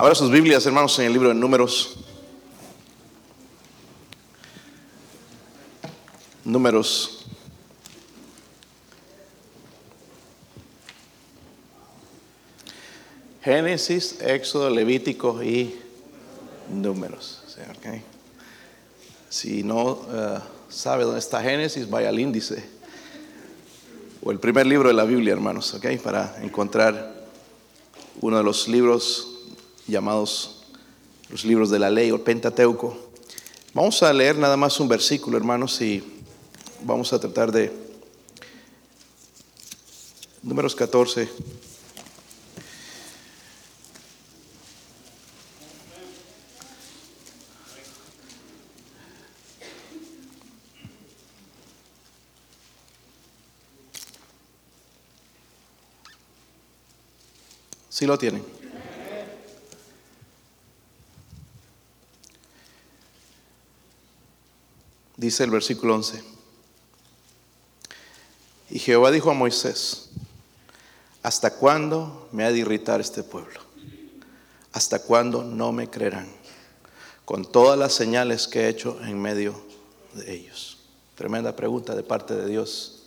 Ahora sus Biblias, hermanos, en el libro de Números. Números. Génesis, Éxodo, Levítico y Números. Si no eh, sabe dónde está Génesis, vaya al índice. O el primer libro de la Biblia, hermanos, ¿ok? Para encontrar uno de los libros llamados los libros de la ley o el Pentateuco. Vamos a leer nada más un versículo, hermanos, y vamos a tratar de números 14. Si lo tienen. Dice el versículo 11. Y Jehová dijo a Moisés, ¿hasta cuándo me ha de irritar este pueblo? ¿Hasta cuándo no me creerán? Con todas las señales que he hecho en medio de ellos. Tremenda pregunta de parte de Dios.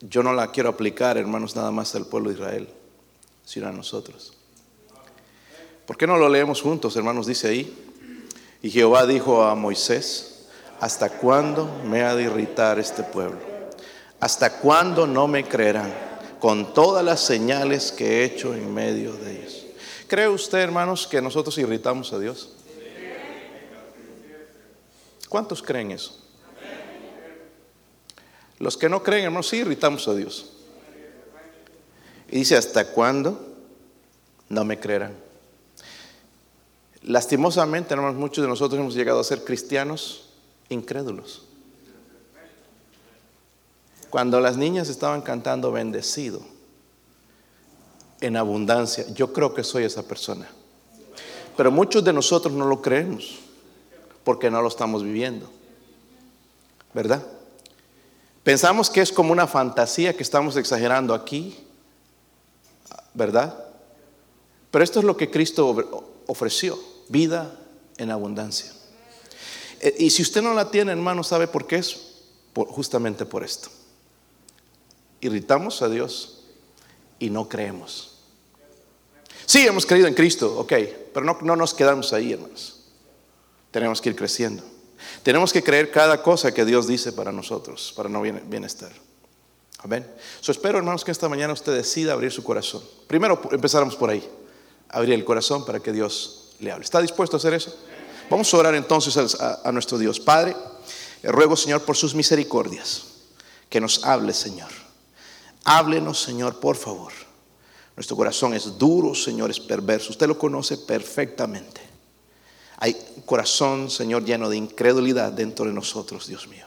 Yo no la quiero aplicar, hermanos, nada más al pueblo de Israel, sino a nosotros. ¿Por qué no lo leemos juntos, hermanos? Dice ahí, y Jehová dijo a Moisés, ¿hasta cuándo me ha de irritar este pueblo? ¿Hasta cuándo no me creerán con todas las señales que he hecho en medio de ellos? ¿Cree usted, hermanos, que nosotros irritamos a Dios? ¿Cuántos creen eso? Los que no creen, hermanos, sí irritamos a Dios. Y dice, ¿hasta cuándo no me creerán? Lastimosamente, hermanos, muchos de nosotros hemos llegado a ser cristianos incrédulos. Cuando las niñas estaban cantando bendecido en abundancia, yo creo que soy esa persona. Pero muchos de nosotros no lo creemos porque no lo estamos viviendo. ¿Verdad? Pensamos que es como una fantasía que estamos exagerando aquí, ¿verdad? Pero esto es lo que Cristo ofreció, vida en abundancia. Eh, y si usted no la tiene, hermano, ¿sabe por qué es? justamente por esto. Irritamos a Dios y no creemos. Sí, hemos creído en Cristo, ok, pero no, no nos quedamos ahí, hermanos. Tenemos que ir creciendo. Tenemos que creer cada cosa que Dios dice para nosotros, para no bienestar. Amén. So espero, hermanos, que esta mañana usted decida abrir su corazón. Primero empezáramos por ahí abrir el corazón para que Dios le hable. ¿Está dispuesto a hacer eso? Vamos a orar entonces a, nuestro Dios. Padre, ruego Señor por sus misericordias, que nos hable Señor. Háblenos Señor, por favor. Nuestro corazón es duro, Señor, es perverso. Usted lo conoce perfectamente. Hay un corazón, Señor, lleno de incredulidad dentro de nosotros, Dios mío.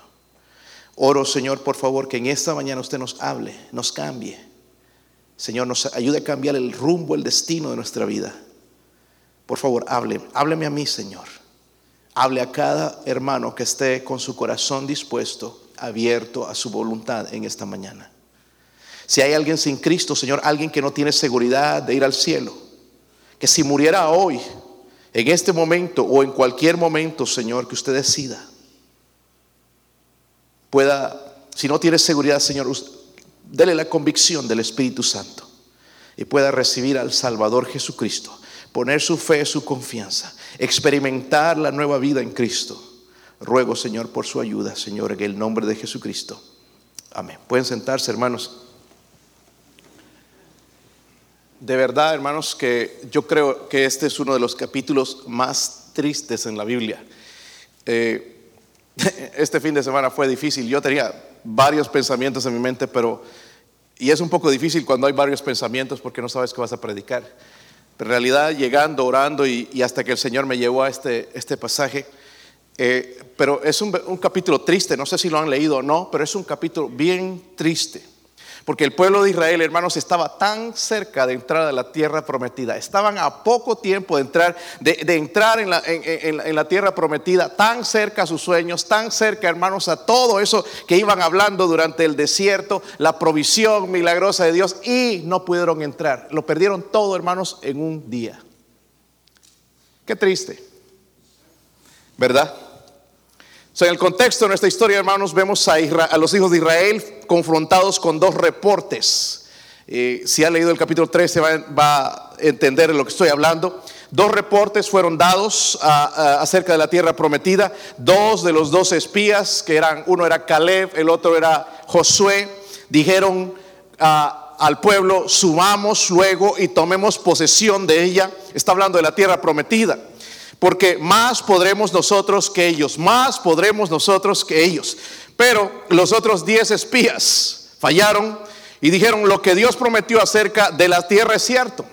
Oro, Señor, por favor, que en esta mañana usted nos hable, nos cambie Señor, nos ayude a cambiar el rumbo, el destino de nuestra vida. Por favor, hábleme a mí, Señor. Hable a cada hermano que esté con su corazón dispuesto, abierto a su voluntad en esta mañana. Si hay alguien sin Cristo, Señor, alguien que no tiene seguridad de ir al cielo, que si muriera hoy, en este momento o en cualquier momento, Señor, que usted decida, pueda, si no tiene seguridad, Señor, dele la convicción del Espíritu Santo y pueda recibir al Salvador Jesucristo, poner su fe, su confianza, experimentar la nueva vida en Cristo. Ruego, Señor, por su ayuda, Señor, en el nombre de Jesucristo. Amén. Pueden sentarse, hermanos. De verdad, hermanos, que yo creo que este es uno de los capítulos más tristes en la Biblia. Eh, este fin de semana fue difícil. Yo tenía varios pensamientos en mi mente, pero y es un poco difícil cuando hay varios pensamientos porque no sabes qué vas a predicar. Pero en realidad, llegando, orando y, hasta que el Señor me llevó a este, este pasaje, eh, pero es un, un capítulo triste, no sé si lo han leído o no, pero es un capítulo bien triste. Porque el pueblo de Israel, hermanos, estaba tan cerca de entrar a la tierra prometida. Estaban a poco tiempo de entrar, de, entrar en la, en la, tierra prometida, tan cerca a sus sueños, tan cerca, hermanos, a todo eso que iban hablando durante el desierto, la provisión milagrosa de Dios, y no pudieron entrar. Lo perdieron todo, hermanos, en un día. Qué triste, ¿verdad? En el contexto de nuestra historia, hermanos, vemos a, a los hijos de Israel confrontados con dos reportes. Eh, si ha leído el capítulo 13 va, va, a entender de lo que estoy hablando. Dos reportes fueron dados acerca de la tierra prometida. Dos de los dos espías, que eran, uno era Caleb, el otro era Josué, dijeron al pueblo, subamos luego y tomemos posesión de ella. Está hablando de la tierra prometida porque más podremos nosotros que ellos, más podremos nosotros que ellos. Pero los otros diez espías fallaron y dijeron, lo que Dios prometió acerca de la tierra es cierto.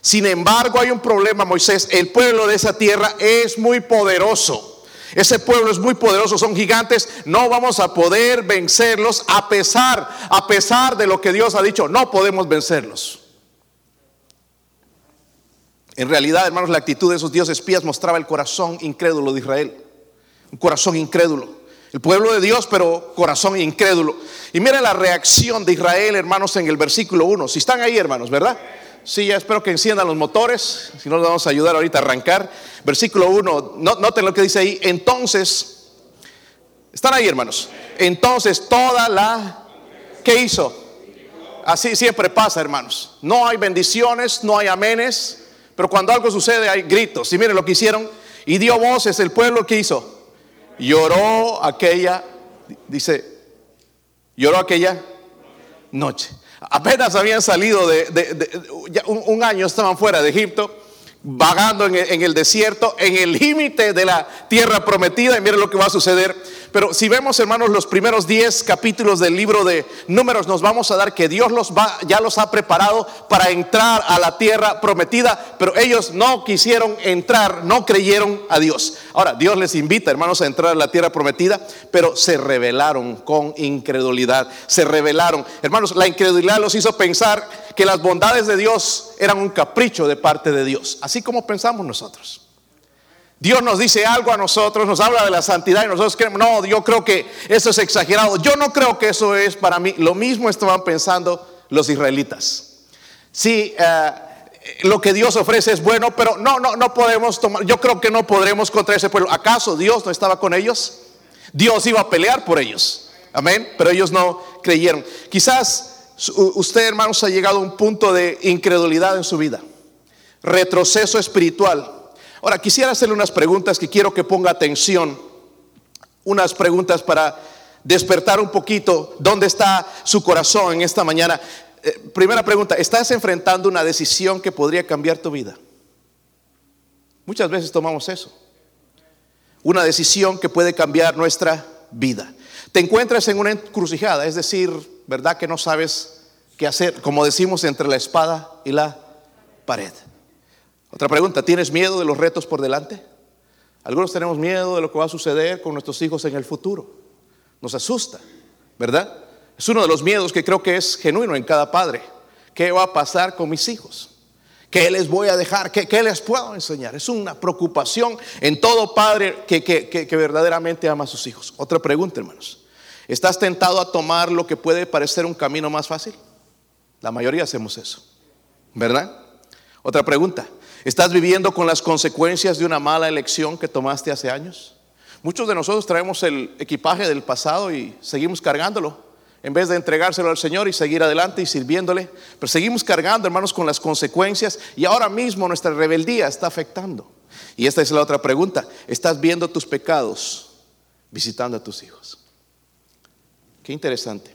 Sin embargo, hay un problema, Moisés, el pueblo de esa tierra es muy poderoso. Ese pueblo es muy poderoso, son gigantes, no vamos a poder vencerlos a pesar, a pesar de lo que Dios ha dicho, no podemos vencerlos. En realidad, hermanos, la actitud de esos dioses espías mostraba el corazón incrédulo de Israel. Un corazón incrédulo. El pueblo de Dios, pero corazón incrédulo. Y miren la reacción de Israel, hermanos, en el versículo 1. Si están ahí, hermanos, ¿verdad? Sí, ya espero que enciendan los motores. Si no, les vamos a ayudar ahorita a arrancar. Versículo 1, noten lo que dice ahí. Entonces, están ahí, hermanos. Entonces, toda la... ¿Qué hizo? Así siempre pasa, hermanos. No hay bendiciones, no hay amenes. Pero cuando algo sucede hay gritos. Y miren lo que hicieron. Y dio voces el pueblo que hizo. Lloró aquella, dice, lloró aquella noche. Apenas habían salido de, un, año estaban fuera de Egipto, vagando en en el desierto, en el límite de la tierra prometida. Y miren lo que va a suceder pero si vemos, hermanos, los primeros 10 capítulos del libro de números, nos vamos a dar que Dios los va, ya los ha preparado para entrar a la tierra prometida, pero ellos no quisieron entrar, no creyeron a Dios. Ahora, Dios les invita, hermanos, a entrar a la tierra prometida, pero se rebelaron con incredulidad. Se rebelaron. Hermanos, la incredulidad los hizo pensar que las bondades de Dios eran un capricho de parte de Dios, así como pensamos nosotros. Dios nos dice algo a nosotros, nos habla de la santidad y nosotros creemos, no, yo creo que eso es exagerado. Yo no creo que eso es para mí. Lo mismo estaban pensando los israelitas. Sí, eh, lo que Dios ofrece es bueno, pero no, no, no podemos tomar, yo creo que no podremos contra ese pueblo. ¿Acaso Dios no estaba con ellos? Dios iba a pelear por ellos. Amén. Pero ellos no creyeron. Quizás usted, hermanos, ha llegado a un punto de incredulidad en su vida. Retroceso espiritual Ahora, quisiera hacerle unas preguntas que quiero que ponga atención. Unas preguntas para despertar un poquito dónde está su corazón en esta mañana. Eh, primera pregunta, ¿estás enfrentando una decisión que podría cambiar tu vida? Muchas veces tomamos eso. Una decisión que puede cambiar nuestra vida. Te encuentras en una encrucijada, es decir, ¿verdad que no sabes qué hacer? Como decimos, entre la espada y la pared. Otra pregunta, ¿tienes miedo de los retos por delante? Algunos tenemos miedo de lo que va a suceder con nuestros hijos en el futuro. Nos asusta, ¿verdad? Es uno de los miedos que creo que es genuino en cada padre. ¿Qué va a pasar con mis hijos? ¿Qué les voy a dejar? ¿Qué, les puedo enseñar? Es una preocupación en todo padre que, que verdaderamente ama a sus hijos. Otra pregunta, hermanos. ¿Estás tentado a tomar lo que puede parecer un camino más fácil? La mayoría hacemos eso, ¿verdad? Otra pregunta. ¿Estás viviendo con las consecuencias de una mala elección que tomaste hace años? Muchos de nosotros traemos el equipaje del pasado y seguimos cargándolo en vez de entregárselo al Señor y seguir adelante y sirviéndole. Pero seguimos cargando, hermanos, con las consecuencias y ahora mismo nuestra rebeldía está afectando. Y esta es la otra pregunta. ¿Estás viendo tus pecados visitando a tus hijos? Qué interesante.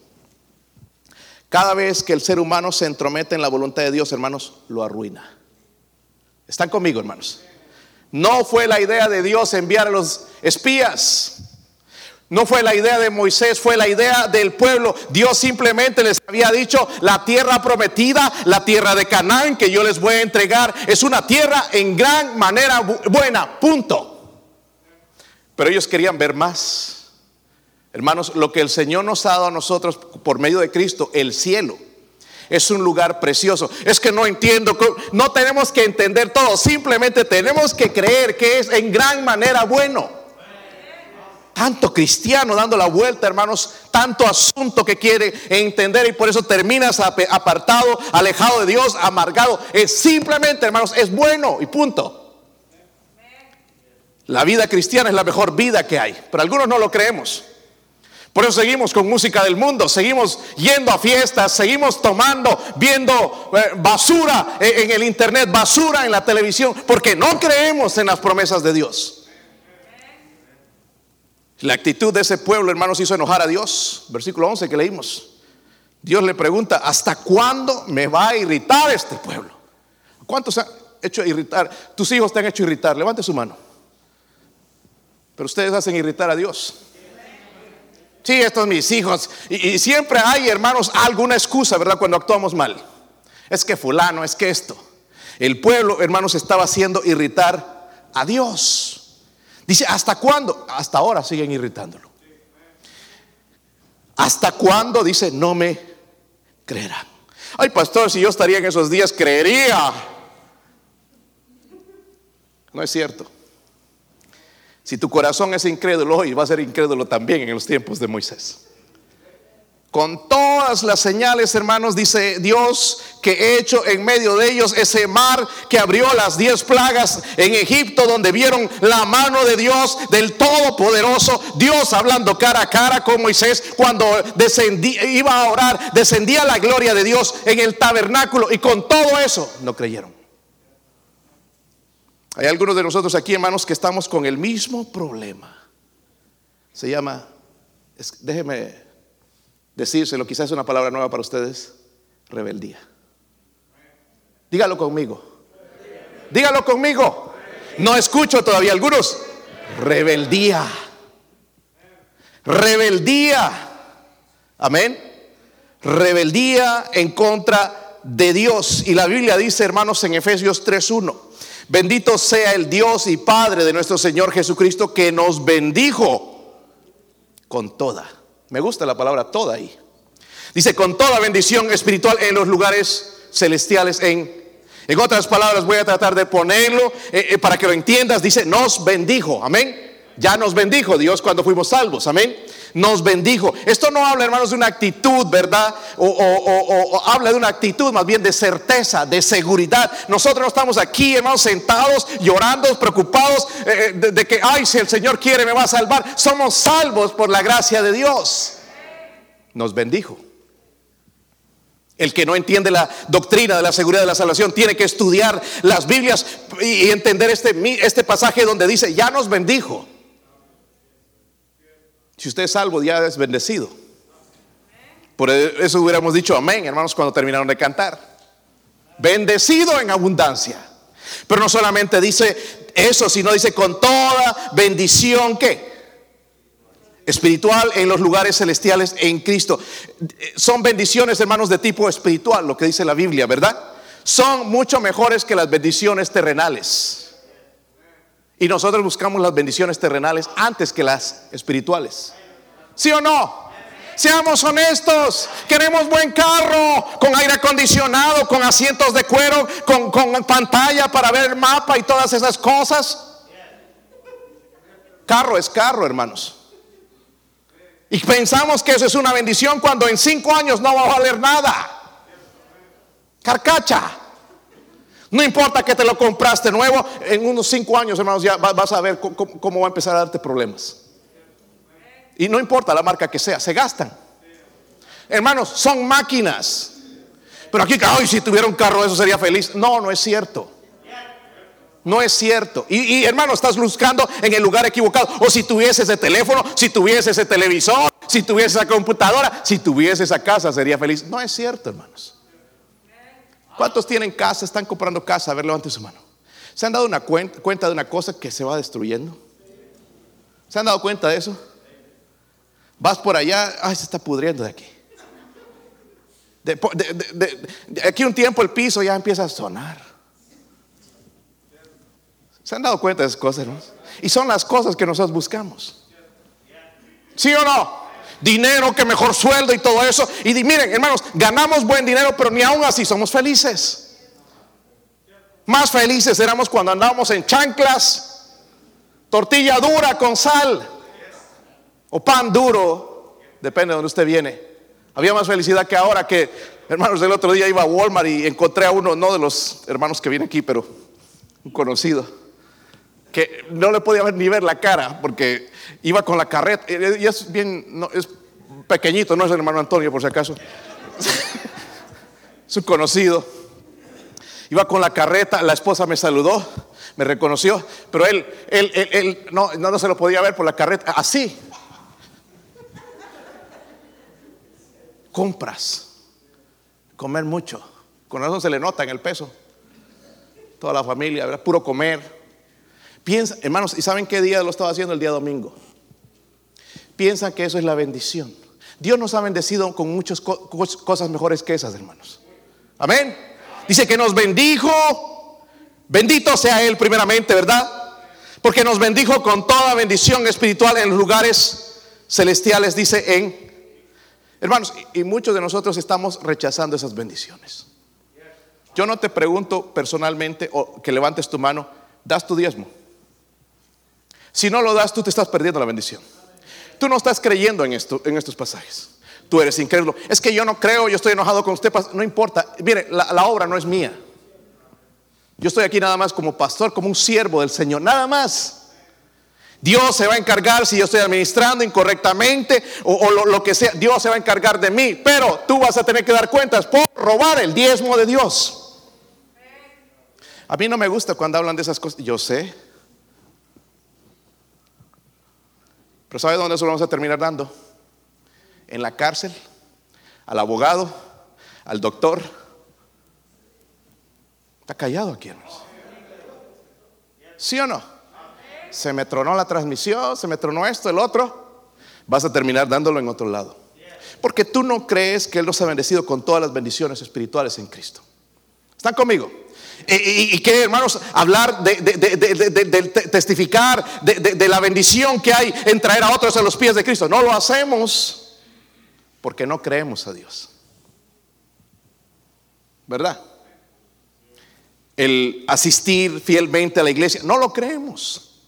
Cada vez que el ser humano se entromete en la voluntad de Dios, hermanos, lo arruina. ¿Están conmigo, hermanos? No fue la idea de Dios enviar a los espías. No fue la idea de Moisés, fue la idea del pueblo. Dios simplemente les había dicho, la tierra prometida, la tierra de Canaán que yo les voy a entregar, es una tierra en gran manera buena, punto. Pero ellos querían ver más. Hermanos, lo que el Señor nos ha dado a nosotros por medio de Cristo el cielo. Es un lugar precioso. Es que no entiendo, no tenemos que entender todo, simplemente tenemos que creer que es en gran manera bueno. Tanto cristiano dando la vuelta, hermanos, tanto asunto que quiere entender y por eso terminas apartado, alejado de Dios, amargado. Es simplemente, hermanos, es bueno y punto. La vida cristiana es la mejor vida que hay, pero algunos no lo creemos. Por eso seguimos con música del mundo, seguimos yendo a fiestas, seguimos tomando, viendo eh, basura en el internet, basura en la televisión, porque no creemos en las promesas de Dios. La actitud de ese pueblo, hermanos, hizo enojar a Dios. Versículo 11 que leímos. Dios le pregunta, ¿hasta cuándo me va a irritar este pueblo? ¿Cuántos han hecho irritar? Tus hijos te han hecho irritar. Levante su mano. Pero ustedes hacen irritar a Dios. Sí, estos mis hijos. Y, siempre hay, hermanos, alguna excusa, ¿verdad? Cuando actuamos mal. Es que fulano, es que esto. El pueblo, hermanos, estaba haciendo irritar a Dios. Dice, ¿hasta cuándo? Hasta ahora siguen irritándolo. ¿Hasta cuándo? Dice, no me creerán. Ay, pastor, si yo estaría en esos días, creería. No es cierto. Si tu corazón es incrédulo hoy, va a ser incrédulo también en los tiempos de Moisés. Con todas las señales, hermanos, dice Dios, que he hecho en medio de ellos ese mar que abrió las diez plagas en Egipto, donde vieron la mano de Dios, del Todopoderoso, Dios hablando cara a cara con Moisés, cuando iba a orar, descendía la gloria de Dios en el tabernáculo, y con todo eso no creyeron. Hay algunos de nosotros aquí, hermanos, que estamos con el mismo problema. Se llama, déjeme decírselo, quizás es una palabra nueva para ustedes, rebeldía. Dígalo conmigo. Dígalo conmigo. No escucho todavía algunos. Rebeldía. Rebeldía. Amén. Rebeldía en contra de Dios. Y la Biblia dice, hermanos, en Efesios 3.1 Bendito sea el Dios y Padre de nuestro Señor Jesucristo que nos bendijo con toda. Me gusta la palabra toda ahí. Dice con toda bendición espiritual en los lugares celestiales en en otras palabras, voy a tratar de ponerlo eh, eh, para que lo entiendas. Dice, nos bendijo. Amén. Ya nos bendijo Dios cuando fuimos salvos. Amén nos bendijo. Esto no habla, hermanos, de una actitud, ¿verdad? O, habla de una actitud más bien de certeza, de seguridad. Nosotros no estamos aquí, hermanos, sentados, llorando, preocupados eh, de, de que, ay, si el Señor quiere, me va a salvar. Somos salvos por la gracia de Dios. Nos bendijo. El que no entiende la doctrina de la seguridad de la salvación tiene que estudiar las Biblias y entender este, este pasaje donde dice, ya nos bendijo. Si usted es salvo, ya es bendecido. Por eso hubiéramos dicho amén, hermanos, cuando terminaron de cantar. Bendecido en abundancia. Pero no solamente dice eso, sino dice con toda bendición que espiritual en los lugares celestiales en Cristo. Son bendiciones, hermanos, de tipo espiritual, lo que dice la Biblia, ¿verdad? Son mucho mejores que las bendiciones terrenales. Y nosotros buscamos las bendiciones terrenales antes que las espirituales. ¿Sí o no? Seamos honestos, queremos buen carro, con aire acondicionado, con asientos de cuero, con, pantalla para ver el mapa y todas esas cosas. Carro es carro, hermanos. Y pensamos que eso es una bendición cuando en cinco años no va a valer nada. Carcacha. No importa que te lo compraste nuevo, en unos cinco años, hermanos, ya vas a ver cómo, va a empezar a darte problemas. Y no importa la marca que sea, se gastan. Hermanos, son máquinas. Pero aquí, ay, si tuviera un carro, eso sería feliz. No, no es cierto. No es cierto. Y, y, hermano, estás buscando en el lugar equivocado. O si tuviese ese teléfono, si tuviese ese televisor, si tuviese esa computadora, si tuviese esa casa, sería feliz. No es cierto, hermanos. ¿Cuántos tienen casa? Están comprando casa. A ver, levante su mano. ¿Se han dado una cuenta, de una cosa que se va destruyendo? ¿Se han dado cuenta de eso? Vas por allá, ay, se está pudriendo de aquí. De, aquí un tiempo el piso ya empieza a sonar. ¿Se han dado cuenta de esas cosas, hermanos? Y son las cosas que nosotros buscamos. ¿Sí o no? Dinero, que mejor sueldo y todo eso. Y miren, hermanos, ganamos buen dinero, pero ni aún así somos felices. Más felices éramos cuando andábamos en chanclas, tortilla dura con sal o pan duro, depende de donde usted viene. Había más felicidad que ahora que, hermanos, el otro día iba a Walmart y encontré a uno, no de los hermanos que viene aquí, pero un conocido, que no le podía ver ni ver la cara porque iba con la carreta. Y es bien, no, es pequeñito, no es el hermano Antonio por si acaso. es un conocido. Iba con la carreta, la esposa me saludó, me reconoció, pero él, él, él, no, no se lo podía ver por la carreta, así. Compras, comer mucho, con eso se le nota en el peso. Toda la familia, puro comer. Piensa, hermanos, ¿y saben qué día lo estaba haciendo? El día domingo. Piensan que eso es la bendición. Dios nos ha bendecido con muchas cosas mejores que esas, hermanos. Amén. Dice que nos bendijo. Bendito sea Él primeramente, ¿verdad? Porque nos bendijo con toda bendición espiritual en lugares celestiales, dice en... Hermanos, y muchos de nosotros estamos rechazando esas bendiciones. Yo no te pregunto personalmente o que levantes tu mano, das tu diezmo. Si no lo das, tú te estás perdiendo la bendición. Tú no estás creyendo en, esto, en estos pasajes. Tú eres incrédulo. Es que yo no creo, yo estoy enojado con usted. No importa. Mire, la, obra no es mía. Yo estoy aquí nada más como pastor, como un siervo del Señor. Nada más. Dios se va a encargar si yo estoy administrando incorrectamente o, lo, que sea. Dios se va a encargar de mí. Pero tú vas a tener que dar cuentas por robar el diezmo de Dios. A mí no me gusta cuando hablan de esas cosas. Yo sé. Pero ¿sabe dónde eso lo vamos a terminar dando? En la cárcel, al abogado, al doctor. Está callado aquí, hermanos. ¿Sí o no? Se me tronó la transmisión, se me tronó esto, el otro. Vas a terminar dándolo en otro lado. Porque tú no crees que Él nos ha bendecido con todas las bendiciones espirituales en Cristo. ¿Están conmigo? Y, que, hermanos, hablar de, testificar de, la bendición que hay en traer a otros a los pies de Cristo. No lo hacemos porque no creemos a Dios. ¿Verdad? El asistir fielmente a la iglesia, no lo creemos.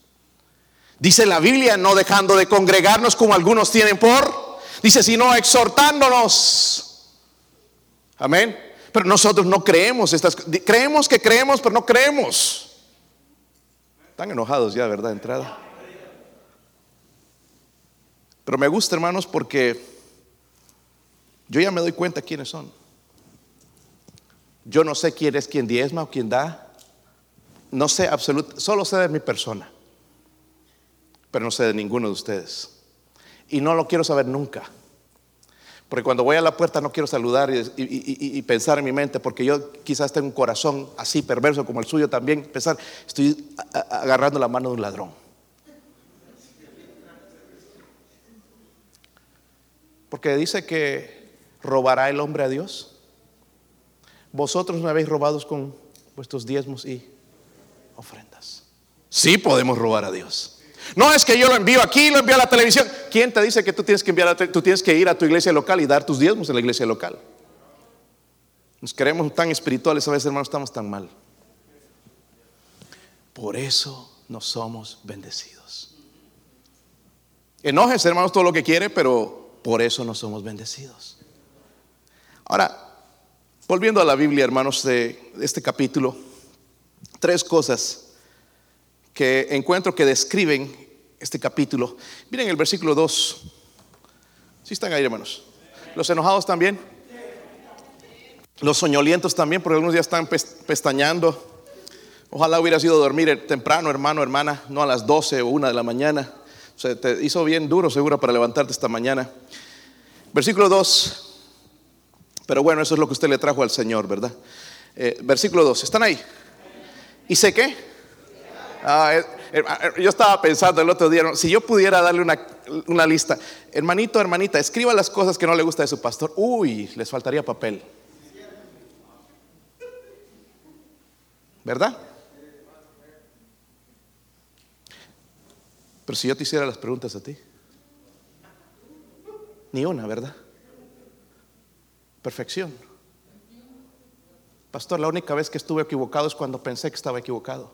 Dice la Biblia, no dejando de congregarnos como algunos tienen por, dice, sino exhortándonos. Amén. Pero nosotros no creemos estas Creemos que creemos, pero no creemos. Están enojados ya, ¿verdad? Entrada. Pero me gusta, hermanos, porque yo ya me doy cuenta quiénes son. Yo no sé quién es quien diezma o quién da. No sé absolutamente, solo sé de mi persona. Pero no sé de ninguno de ustedes. Y no lo quiero saber nunca. Porque cuando voy a la puerta no quiero saludar y, pensar en mi mente, porque yo quizás tengo un corazón así perverso como el suyo también, pensar, estoy agarrando la mano de un ladrón. Porque dice que robará el hombre a Dios. Vosotros me habéis robado con vuestros diezmos y ofrendas. Sí podemos robar a Dios. No es que yo lo envío aquí, lo envío a la televisión. ¿Quién te dice que tú tienes que enviar tú tienes que ir a tu iglesia local y dar tus diezmos en la iglesia local? Nos queremos tan espirituales a veces, hermanos, estamos tan mal. Por eso no somos bendecidos. Enojes, hermanos, todo lo que quiere, pero por eso no somos bendecidos. Ahora, volviendo a la Biblia, hermanos, de este capítulo, tres cosas que encuentro que describen este capítulo. Miren el versículo 2. Si están ahí, hermanos? Los enojados también. Los soñolientos también, porque algunos ya están pestañando. Ojalá hubiera sido dormir temprano, hermano, hermana, no a las 12 o 1 de la mañana. Se te hizo bien duro, seguro, para levantarte esta mañana. Versículo 2. Pero bueno, eso es lo que usted le trajo al Señor, ¿verdad? Eh, versículo 2. ¿Están ahí? ¿Y sé qué? Ah, eh, eh, eh, yo estaba pensando el otro día, si yo pudiera darle una, lista, hermanito, hermanita, escriba las cosas que no le gusta de su pastor. Uy, les faltaría papel. ¿Verdad? Pero si yo te hiciera las preguntas a ti. Ni una, ¿verdad? Perfección. Pastor, la única vez que estuve equivocado es cuando pensé que estaba equivocado.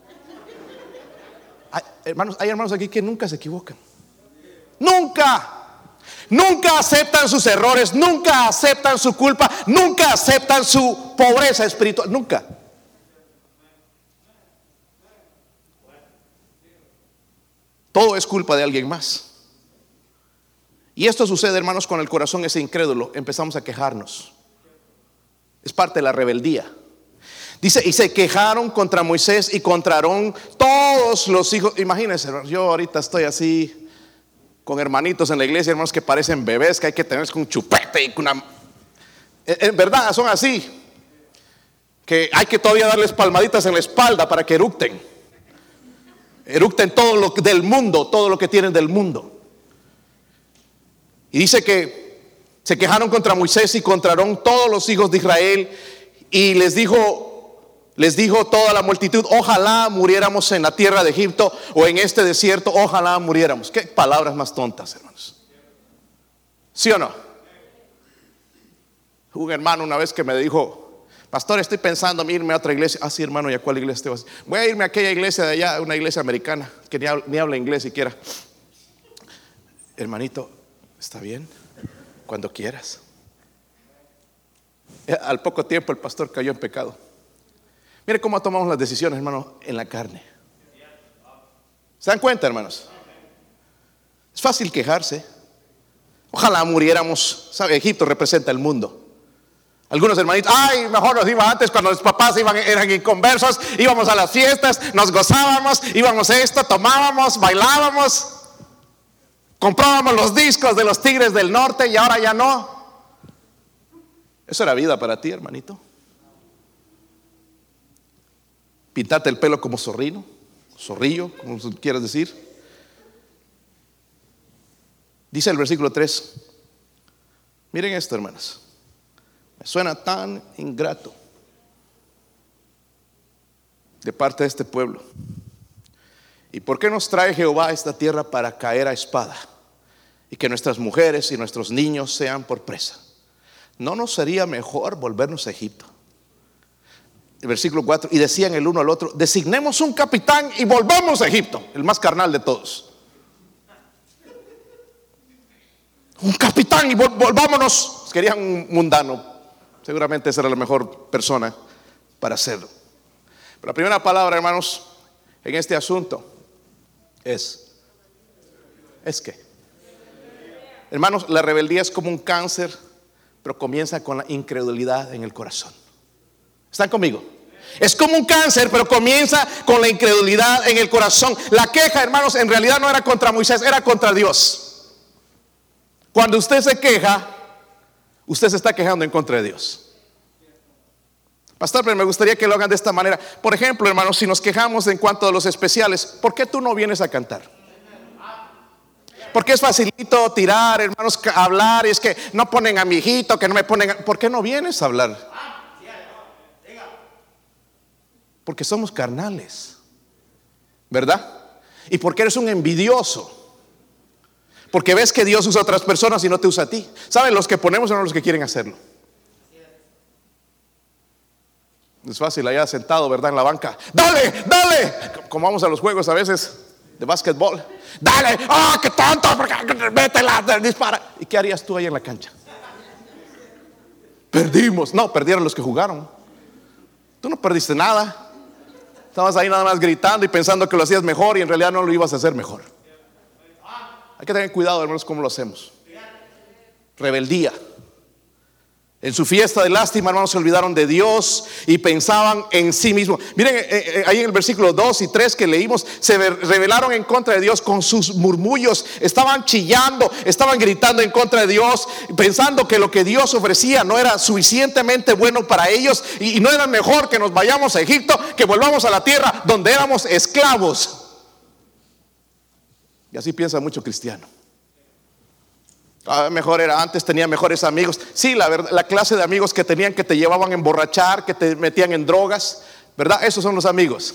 Hermanos, hay hermanos aquí que nunca se equivocan. Nunca. Nunca aceptan sus errores, nunca aceptan su culpa, nunca aceptan su pobreza espiritual, nunca. Todo es culpa de alguien más. Y esto sucede, hermanos, con el corazón ese incrédulo. Empezamos a quejarnos. Es parte de la rebeldía. Dice, y se quejaron contra Moisés y contra todos los hijos. Imagínense, yo ahorita estoy así con hermanitos en la iglesia, hermanos que parecen bebés, que hay que tener con un chupete y con una... En verdad, son así. Que hay que todavía darles palmaditas en la espalda para que eructen. Eructen todo lo del mundo, todo lo que tienen del mundo. Y dice que se quejaron contra Moisés y contra todos los hijos de Israel y les dijo, les dijo toda la multitud, ojalá muriéramos en la tierra de Egipto o en este desierto, ojalá muriéramos. Qué palabras más tontas, hermanos. ¿Sí o no? Un hermano una vez que me dijo, Pastor, estoy pensando en irme a otra iglesia. Ah, sí, hermano, ¿y a cuál iglesia te vas? Voy a irme a aquella iglesia de allá, una iglesia americana, que ni habla, inglés siquiera. Hermanito, ¿está bien? Cuando quieras. Eh, al poco tiempo el pastor cayó en pecado. Mire cómo tomamos las decisiones, hermano, en la carne. ¿Se dan cuenta, hermanos? Es fácil quejarse. Ojalá muriéramos. ¿Sabe? Egipto representa el mundo. Algunos hermanitos, ay, mejor nos iba antes cuando los papás iban, eran inconversos, íbamos a las fiestas, nos gozábamos, íbamos a esto, tomábamos, bailábamos, comprábamos los discos de los Tigres del Norte y ahora ya no. Eso era vida para ti, hermanito. Pintarte el pelo como zorrino, zorrillo, como quieras decir. Dice el versículo 3. Miren esto, hermanos. Suena tan ingrato de parte de este pueblo. ¿Y por qué nos trae Jehová a esta tierra para caer a espada? Y que nuestras mujeres y nuestros niños sean por presa. ¿No nos sería mejor volvernos a Egipto? Versículo 4, y decían el uno al otro, designemos un capitán y volvamos a Egipto, el más carnal de todos. Un capitán y volvámonos. Querían un mundano, Seguramente esa era la mejor persona para hacerlo. Pero la primera palabra, hermanos, en este asunto es, es que, hermanos, la rebeldía es como un cáncer, pero comienza con la incredulidad en el corazón. ¿Están conmigo? Es como un cáncer, pero comienza con la incredulidad en el corazón. La queja, hermanos, en realidad no era contra Moisés, era contra Dios. Cuando usted se queja, Usted se está quejando en contra de Dios. Pastor, pero me gustaría que lo hagan de esta manera. Por ejemplo, hermanos, si nos quejamos en cuanto a los especiales, ¿por qué tú no vienes a cantar? Porque es facilito tirar, hermanos, hablar. Y es que no ponen a mi hijito, que no me ponen. ¿Por qué no vienes a hablar? Porque somos carnales, ¿verdad? Y porque eres un envidioso. Porque ves que Dios usa a otras personas y no te usa a ti. ¿Saben? Los que ponemos son los que quieren hacerlo. Es fácil allá sentado, ¿verdad? En la banca. Dale, dale. Como vamos a los juegos a veces de básquetbol. Dale. Ah, qué tonto. Métela, dispara. ¿Y qué harías tú ahí en la cancha? Perdimos. No, perdieron los que jugaron. Tú no perdiste nada. Estabas ahí nada más gritando y pensando que lo hacías mejor y en realidad no lo ibas a hacer mejor. Hay que tener cuidado, hermanos, cómo lo hacemos. Rebeldía. En su fiesta de lástima, hermanos, se olvidaron de Dios y pensaban en sí mismos. Miren, eh, eh, ahí en el versículo 2 y 3 que leímos, se rebelaron en contra de Dios con sus murmullos. Estaban chillando, estaban gritando en contra de Dios, pensando que lo que Dios ofrecía no era suficientemente bueno para ellos y no era mejor que nos vayamos a Egipto, que volvamos a la tierra donde éramos esclavos. Y así piensa mucho cristiano. Ah, mejor era antes, tenía mejores amigos. Sí, la, la clase de amigos que tenían que te llevaban a emborrachar, que te metían en drogas, ¿verdad? Esos son los amigos.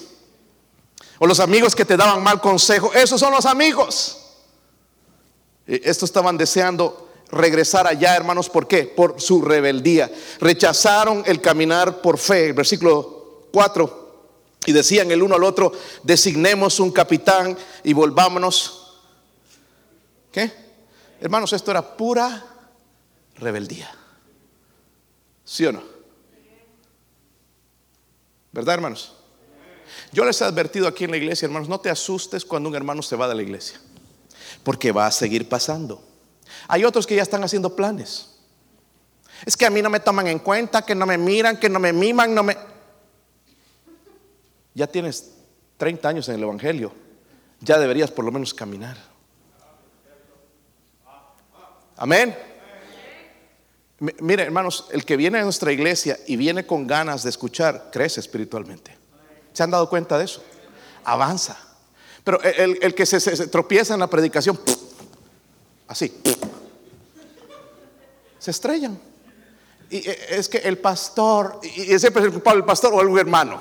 O los amigos que te daban mal consejo, esos son los amigos. Estos estaban deseando regresar allá, hermanos, ¿por qué? Por su rebeldía. Rechazaron el caminar por fe. Versículo 4. Y decían el uno al otro, designemos un capitán y volvámonos. ¿Qué? Hermanos, esto era pura rebeldía. ¿Sí o no? ¿Verdad, hermanos? Yo les he advertido aquí en la iglesia, hermanos, no te asustes cuando un hermano se va de la iglesia, porque va a seguir pasando. Hay otros que ya están haciendo planes. Es que a mí no me toman en cuenta, que no me miran, que no me miman, no me... Ya tienes 30 años en el Evangelio, ya deberías por lo menos caminar. Amén. Mire, hermanos, el que viene a nuestra iglesia y viene con ganas de escuchar, crece espiritualmente. ¿Se han dado cuenta de eso? Avanza. Pero el, que se, tropieza en la predicación, así, se estrellan. Y eh, es que el pastor, y siempre es el culpable el pastor o algún hermano.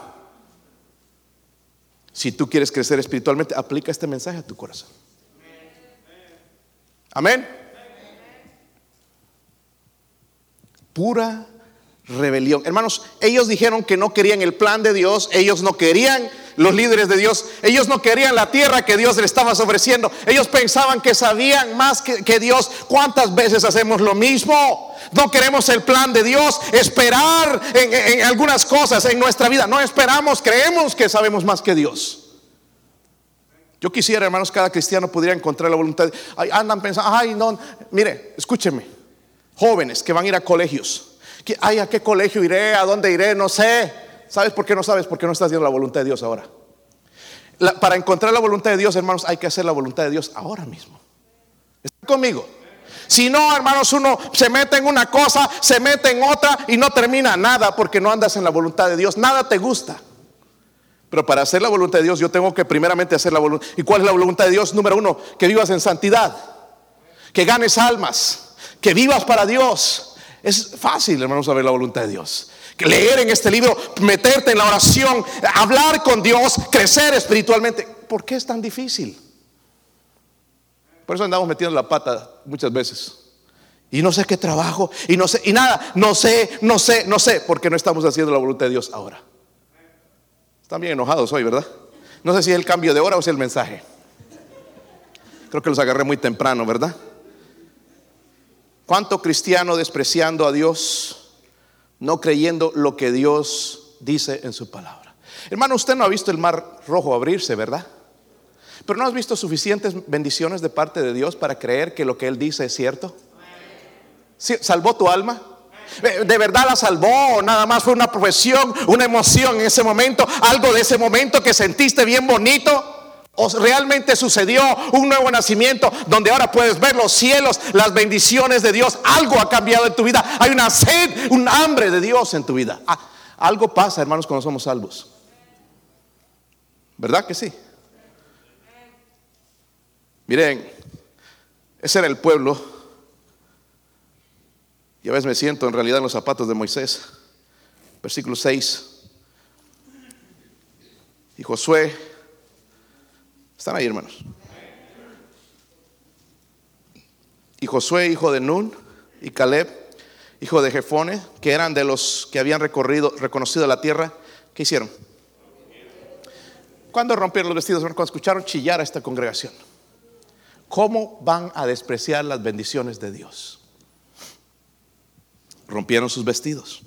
Si tú quieres crecer espiritualmente, aplica este mensaje a tu corazón. Amén. Pura rebelión. Hermanos, ellos dijeron que no querían el plan de Dios, ellos no querían los líderes de Dios, ellos no querían la tierra que Dios les estaba ofreciendo, ellos pensaban que sabían más que, Dios. ¿Cuántas veces hacemos lo mismo? No queremos el plan de Dios, esperar en, algunas cosas en nuestra vida, no esperamos, creemos que sabemos más que Dios. Yo quisiera, hermanos, cada cristiano pudiera encontrar la voluntad. Ay, andan pensando, ay, no, mire, escúcheme jóvenes que van a ir a colegios. Ay, ¿a qué colegio iré? ¿A dónde iré? No sé. ¿Sabes por qué no sabes? Porque no estás haciendo la voluntad de Dios ahora. para encontrar la voluntad de Dios, hermanos, hay que hacer la voluntad de Dios ahora mismo. ¿Está conmigo? Si no, hermanos, uno se mete en una cosa, se mete en otra y no termina nada porque no andas en la voluntad de Dios. Nada te gusta. Pero para hacer la voluntad de Dios, yo tengo que primeramente hacer la voluntad. ¿Y cuál es la voluntad de Dios? Número uno, que vivas en santidad, que ganes almas que vivas para Dios. Es fácil, hermanos, saber la voluntad de Dios. Leer en este libro, meterte en la oración, hablar con Dios, crecer espiritualmente. ¿Por qué es tan difícil? Por eso andamos metiendo la pata muchas veces. Y no sé qué trabajo, y no sé, y nada, no sé, no sé, no sé, porque no estamos haciendo la voluntad de Dios ahora. Están bien enojados hoy, ¿verdad? No sé si es el cambio de hora o si es el mensaje. Creo que los agarré muy temprano, ¿verdad? ¿Cuánto cristiano despreciando a Dios, no creyendo lo que Dios dice en su palabra? Hermano, usted no ha visto el mar rojo abrirse, ¿verdad? Pero no has visto suficientes bendiciones de parte de Dios para creer que lo que Él dice es cierto. ¿Salvó tu alma? ¿De verdad la salvó? Nada más fue una profesión, una emoción en ese momento, algo de ese momento que sentiste bien bonito. ¿O realmente sucedió un nuevo nacimiento donde ahora puedes ver los cielos, las bendiciones de Dios? Algo ha cambiado en tu vida. Hay una sed, un hambre de Dios en tu vida. Ah, algo pasa, hermanos, cuando somos salvos. ¿Verdad que sí? Miren, ese era el pueblo. Y a veces me siento en realidad en los zapatos de Moisés. Versículo 6. Y Josué están ahí, hermanos. Y Josué, hijo de Nun, y Caleb, hijo de Jefone, que eran de los que habían recorrido, reconocido la tierra, ¿qué hicieron? ¿Cuándo rompieron los vestidos? Cuando escucharon chillar a esta congregación. ¿Cómo van a despreciar las bendiciones de Dios? Rompieron sus vestidos.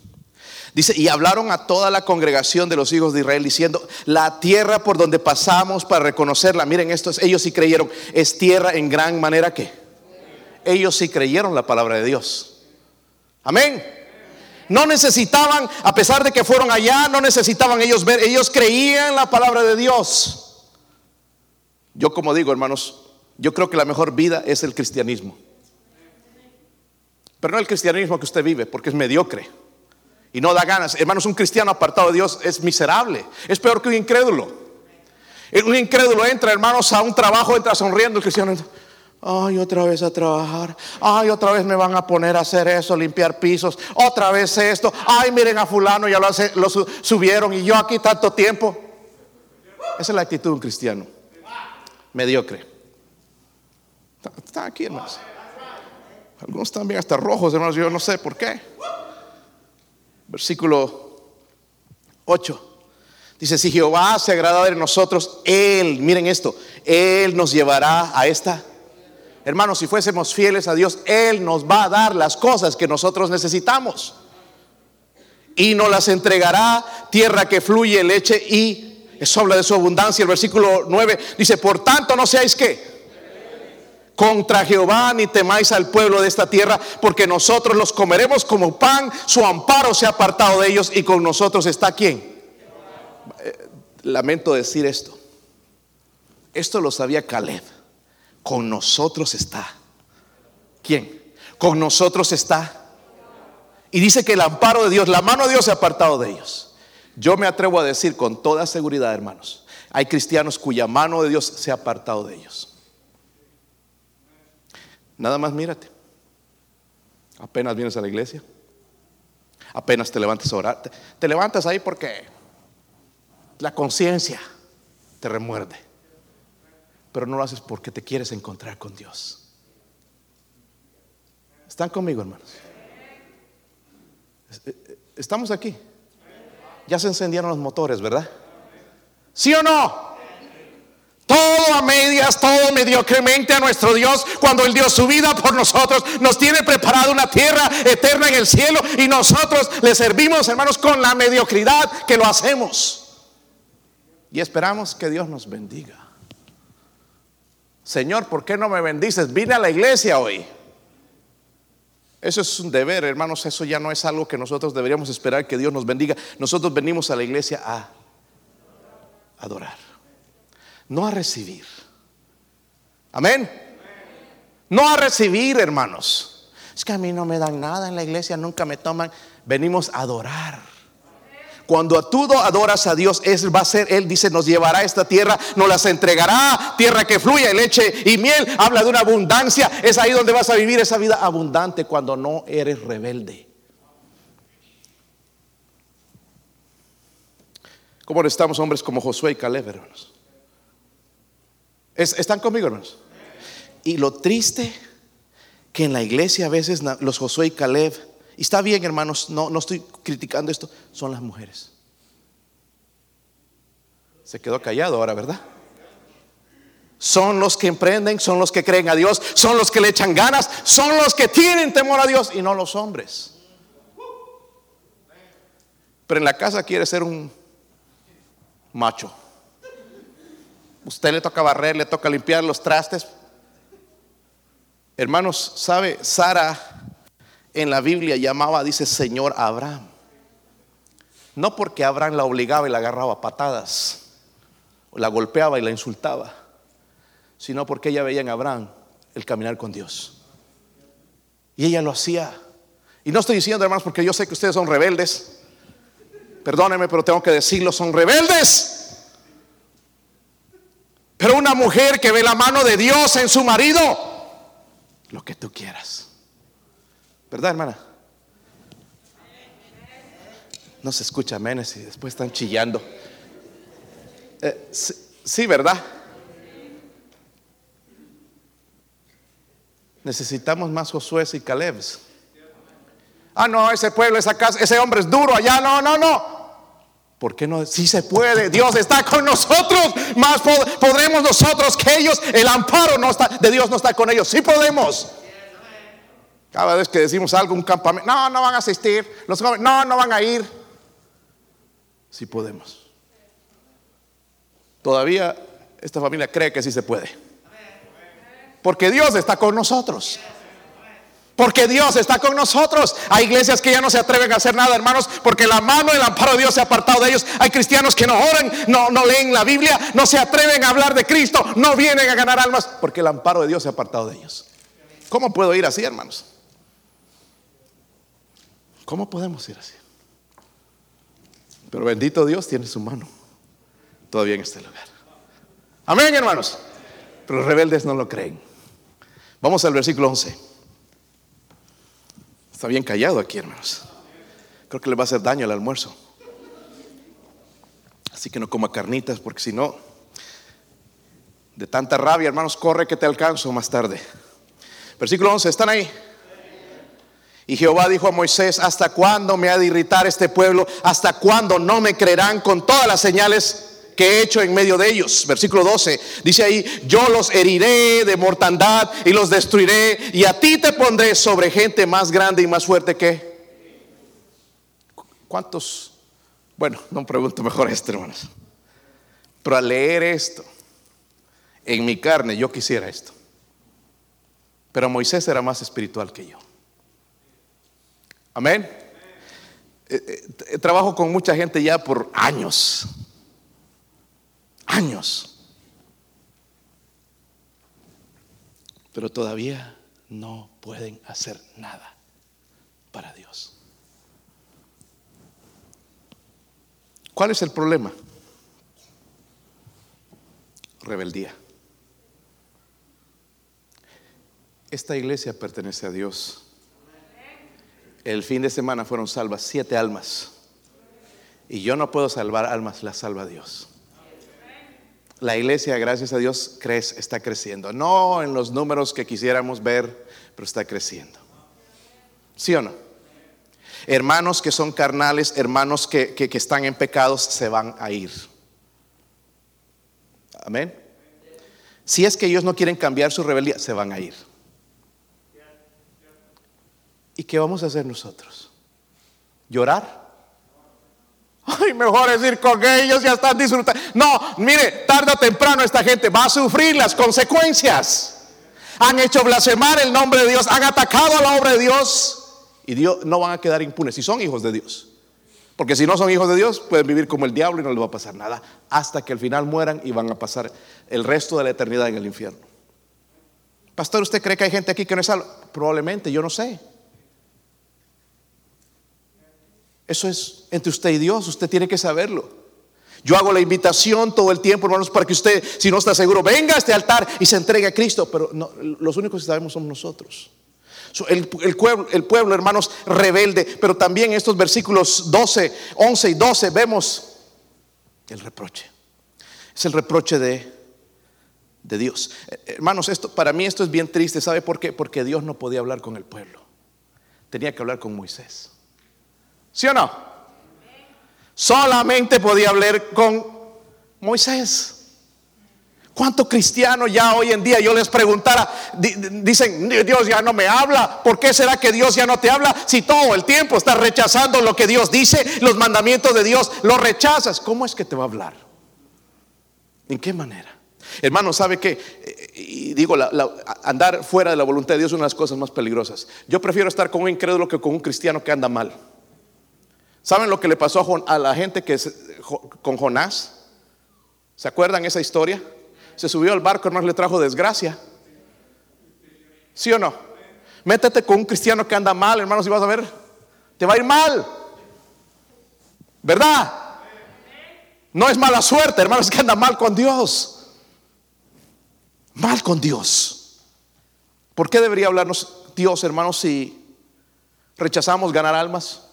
Dice, y hablaron a toda la congregación de los hijos de Israel diciendo, la tierra por donde pasamos para reconocerla, miren estos, ellos sí creyeron, es tierra en gran manera que ellos sí creyeron la palabra de Dios. Amén. No necesitaban, a pesar de que fueron allá, no necesitaban ellos ver, ellos creían la palabra de Dios. Yo como digo, hermanos, yo creo que la mejor vida es el cristianismo. Pero no el cristianismo que usted vive, porque es mediocre y no da ganas. Hermanos, un cristiano apartado de Dios es miserable. Es peor que un incrédulo. Un incrédulo entra, hermanos, a un trabajo, entra sonriendo. El cristiano ay, otra vez a trabajar. Ay, otra vez me van a poner a hacer eso, limpiar pisos. Otra vez esto. Ay, miren a fulano, ya lo, lo subieron y yo aquí tanto tiempo. Esa es la actitud de un cristiano. Mediocre. Está aquí, hermanos. Algunos también hasta rojos, hermanos, yo no sé por qué. Versículo 8. Dice, si Jehová se agrada de nosotros, Él, miren esto, Él nos llevará a esta. Hermanos, si fuésemos fieles a Dios, Él nos va a dar las cosas que nosotros necesitamos. Y nos las entregará tierra que fluye leche y eso habla de su abundancia. El versículo 9 dice, por tanto no seáis que contra Jehová ni temáis al pueblo de esta tierra, porque nosotros los comeremos como pan, su amparo se ha apartado de ellos y con nosotros está quién lamento decir esto. Esto lo sabía Caleb. Con nosotros está. ¿Quién? Con nosotros está. Y dice que el amparo de Dios, la mano de Dios se ha apartado de ellos. Yo me atrevo a decir con toda seguridad, hermanos, hay cristianos cuya mano de Dios se ha apartado de ellos. Nada más mírate. Apenas vienes a la iglesia. Apenas te levantas a orar. Te, levantas ahí porque la conciencia te remuerde. Pero no lo haces porque te quieres encontrar con Dios. ¿Están conmigo, hermanos? Estamos aquí. Ya se encendieron los motores, ¿verdad? ¿Sí o no? Todo a medias, todo mediocremente a nuestro Dios, cuando Él dio su vida por nosotros, nos tiene preparado una tierra eterna en el cielo y nosotros le servimos, hermanos, con la mediocridad que lo hacemos. Y esperamos que Dios nos bendiga. Señor, ¿por qué no me bendices? Vine a la iglesia hoy. Eso es un deber, hermanos. Eso ya no es algo que nosotros deberíamos esperar que Dios nos bendiga. Nosotros venimos a la iglesia a adorar, no a recibir. Amén. No a recibir, hermanos. Es que a mí no me dan nada en la iglesia, nunca me toman. Venimos a adorar. Cuando tú adoras a Dios, Él va a ser, Él dice, nos llevará a esta tierra, nos las entregará, tierra que fluye leche y miel. Habla de una abundancia. Es ahí donde vas a vivir esa vida abundante cuando no eres rebelde. ¿Cómo estamos hombres como Josué y Caleb, hermanos? ¿Están conmigo, hermanos? Y lo triste que en la iglesia a veces los Josué y Caleb y está bien, hermanos, no, no estoy criticando esto, son las mujeres. Se quedó callado ahora, ¿verdad? Son los que emprenden, son los que creen a Dios, son los que le echan ganas, son los que tienen temor a Dios y no los hombres. Pero en la casa quiere ser un macho. Usted le toca barrer, le toca limpiar los trastes. Hermanos, ¿sabe? Sara en la Biblia llamaba, dice Señor Abraham. No porque Abraham la obligaba y la agarraba patadas, o la golpeaba y la insultaba, sino porque ella veía en Abraham el caminar con Dios. Y ella lo hacía. Y no estoy diciendo, hermanos, porque yo sé que ustedes son rebeldes. Perdónenme, pero tengo que decirlo, son rebeldes. Mujer que ve la mano de Dios en su marido, lo que tú quieras. ¿Verdad, hermana? No se escucha menes y después están chillando. Eh, sí, ¿verdad? Necesitamos más Josué y Caleb. Ah, no, ese pueblo, esa casa, ese hombre es duro allá. No, no, no. ¿Por qué no? Si se puede, Dios está con nosotros. Más podremos nosotros que ellos. El amparo de Dios no está con ellos. Sí podemos. Cada vez que decimos algo, un campamento, no, no van a asistir, los no, no van a ir. Si podemos. Todavía esta familia cree que sí se puede. Porque Dios está con nosotros. Porque Dios está con nosotros. Hay iglesias que ya no se atreven a hacer nada, hermanos, porque la mano, el amparo de Dios se ha apartado de ellos. Hay cristianos que no oran, no, no leen la Biblia, no se atreven a hablar de Cristo, no vienen a ganar almas, porque el amparo de Dios se ha apartado de ellos. ¿Cómo puedo ir así, hermanos? ¿Cómo podemos ir así? Pero bendito Dios tiene su mano todavía en este lugar. Amén, hermanos. Pero los rebeldes no lo creen. Vamos al versículo 11. Está bien callado aquí, hermanos. Creo que le va a hacer daño al almuerzo. Así que no coma carnitas, porque si no, de tanta rabia, hermanos, corre que te alcanzo más tarde. Versículo 11, ¿están ahí? Y Jehová dijo a Moisés, ¿hasta cuándo me ha de irritar este pueblo? ¿Hasta cuándo no me creerán con todas las señales que he hecho en medio de ellos. Versículo 12. Dice ahí, yo los heriré de mortandad y los destruiré y a ti te pondré sobre gente más grande y más fuerte que... ¿Cuántos? Bueno, no pregunto mejor esto, hermanos. Pero al leer esto, en mi carne yo quisiera esto. Pero Moisés era más espiritual que yo. Amén. Eh, eh, trabajo con mucha gente ya por años años. Pero todavía no pueden hacer nada para Dios. ¿Cuál es el problema? Rebeldía. Esta iglesia pertenece a Dios. El fin de semana fueron salvas siete almas. Y yo no puedo salvar almas, las salva Dios la iglesia, gracias a Dios, crece, está creciendo. No en los números que quisiéramos ver, pero está creciendo. ¿Sí o no? Hermanos que son carnales, hermanos que, que están en pecados, se van a ir. Amén. Si es que ellos no quieren cambiar su rebeldía, se van a ir. ¿Y qué vamos a hacer nosotros? ¿Llorar? Mejor es ir con ellos, ya están disfrutando. No, mire, tarde o temprano esta gente va a sufrir las consecuencias. Han hecho blasfemar el nombre de Dios, han atacado a la obra de Dios y Dios no van a quedar impunes si son hijos de Dios. Porque si no son hijos de Dios, pueden vivir como el diablo y no les va a pasar nada hasta que al final mueran y van a pasar el resto de la eternidad en el infierno. Pastor, ¿usted cree que hay gente aquí que no es salva? Probablemente, yo no sé. Eso es entre usted y Dios, usted tiene que saberlo. Yo hago la invitación todo el tiempo, hermanos, para que usted, si no está seguro, venga a este altar y se entregue a Cristo. Pero los únicos que sabemos somos nosotros. El, pueblo, hermanos, rebelde. Pero también en estos versículos 12, 11 y 12 vemos el reproche. Es el reproche de, de Dios. Eh, hermanos, esto, para mí esto es bien triste. ¿Sabe por qué? Porque Dios no podía hablar con el pueblo. Tenía que hablar con Moisés. ¿Sí o no? Solamente podía hablar con Moisés. ¿Cuántos cristianos ya hoy en día yo les preguntara, dicen, Dios ya no me habla? ¿Por qué será que Dios ya no te habla si todo el tiempo estás rechazando lo que Dios dice, los mandamientos de Dios, lo rechazas? ¿Cómo es que te va a hablar? ¿En qué manera? Hermano, ¿sabe qué? Eh, y digo, andar fuera de la voluntad de Dios es una de las cosas más peligrosas. Yo prefiero estar con un incrédulo que con un cristiano que anda mal. ¿Saben lo que le pasó a, la gente que con Jonás? ¿Se acuerdan esa historia? Se subió al barco, hermanos, le trajo desgracia. ¿Sí o no? Métete con un cristiano que anda mal, hermanos, y vas a ver, te va a ir mal. ¿Verdad? No es mala suerte, hermanos, que anda mal con Dios. Mal con Dios. ¿Por qué debería hablarnos Dios, hermanos, si rechazamos ganar almas?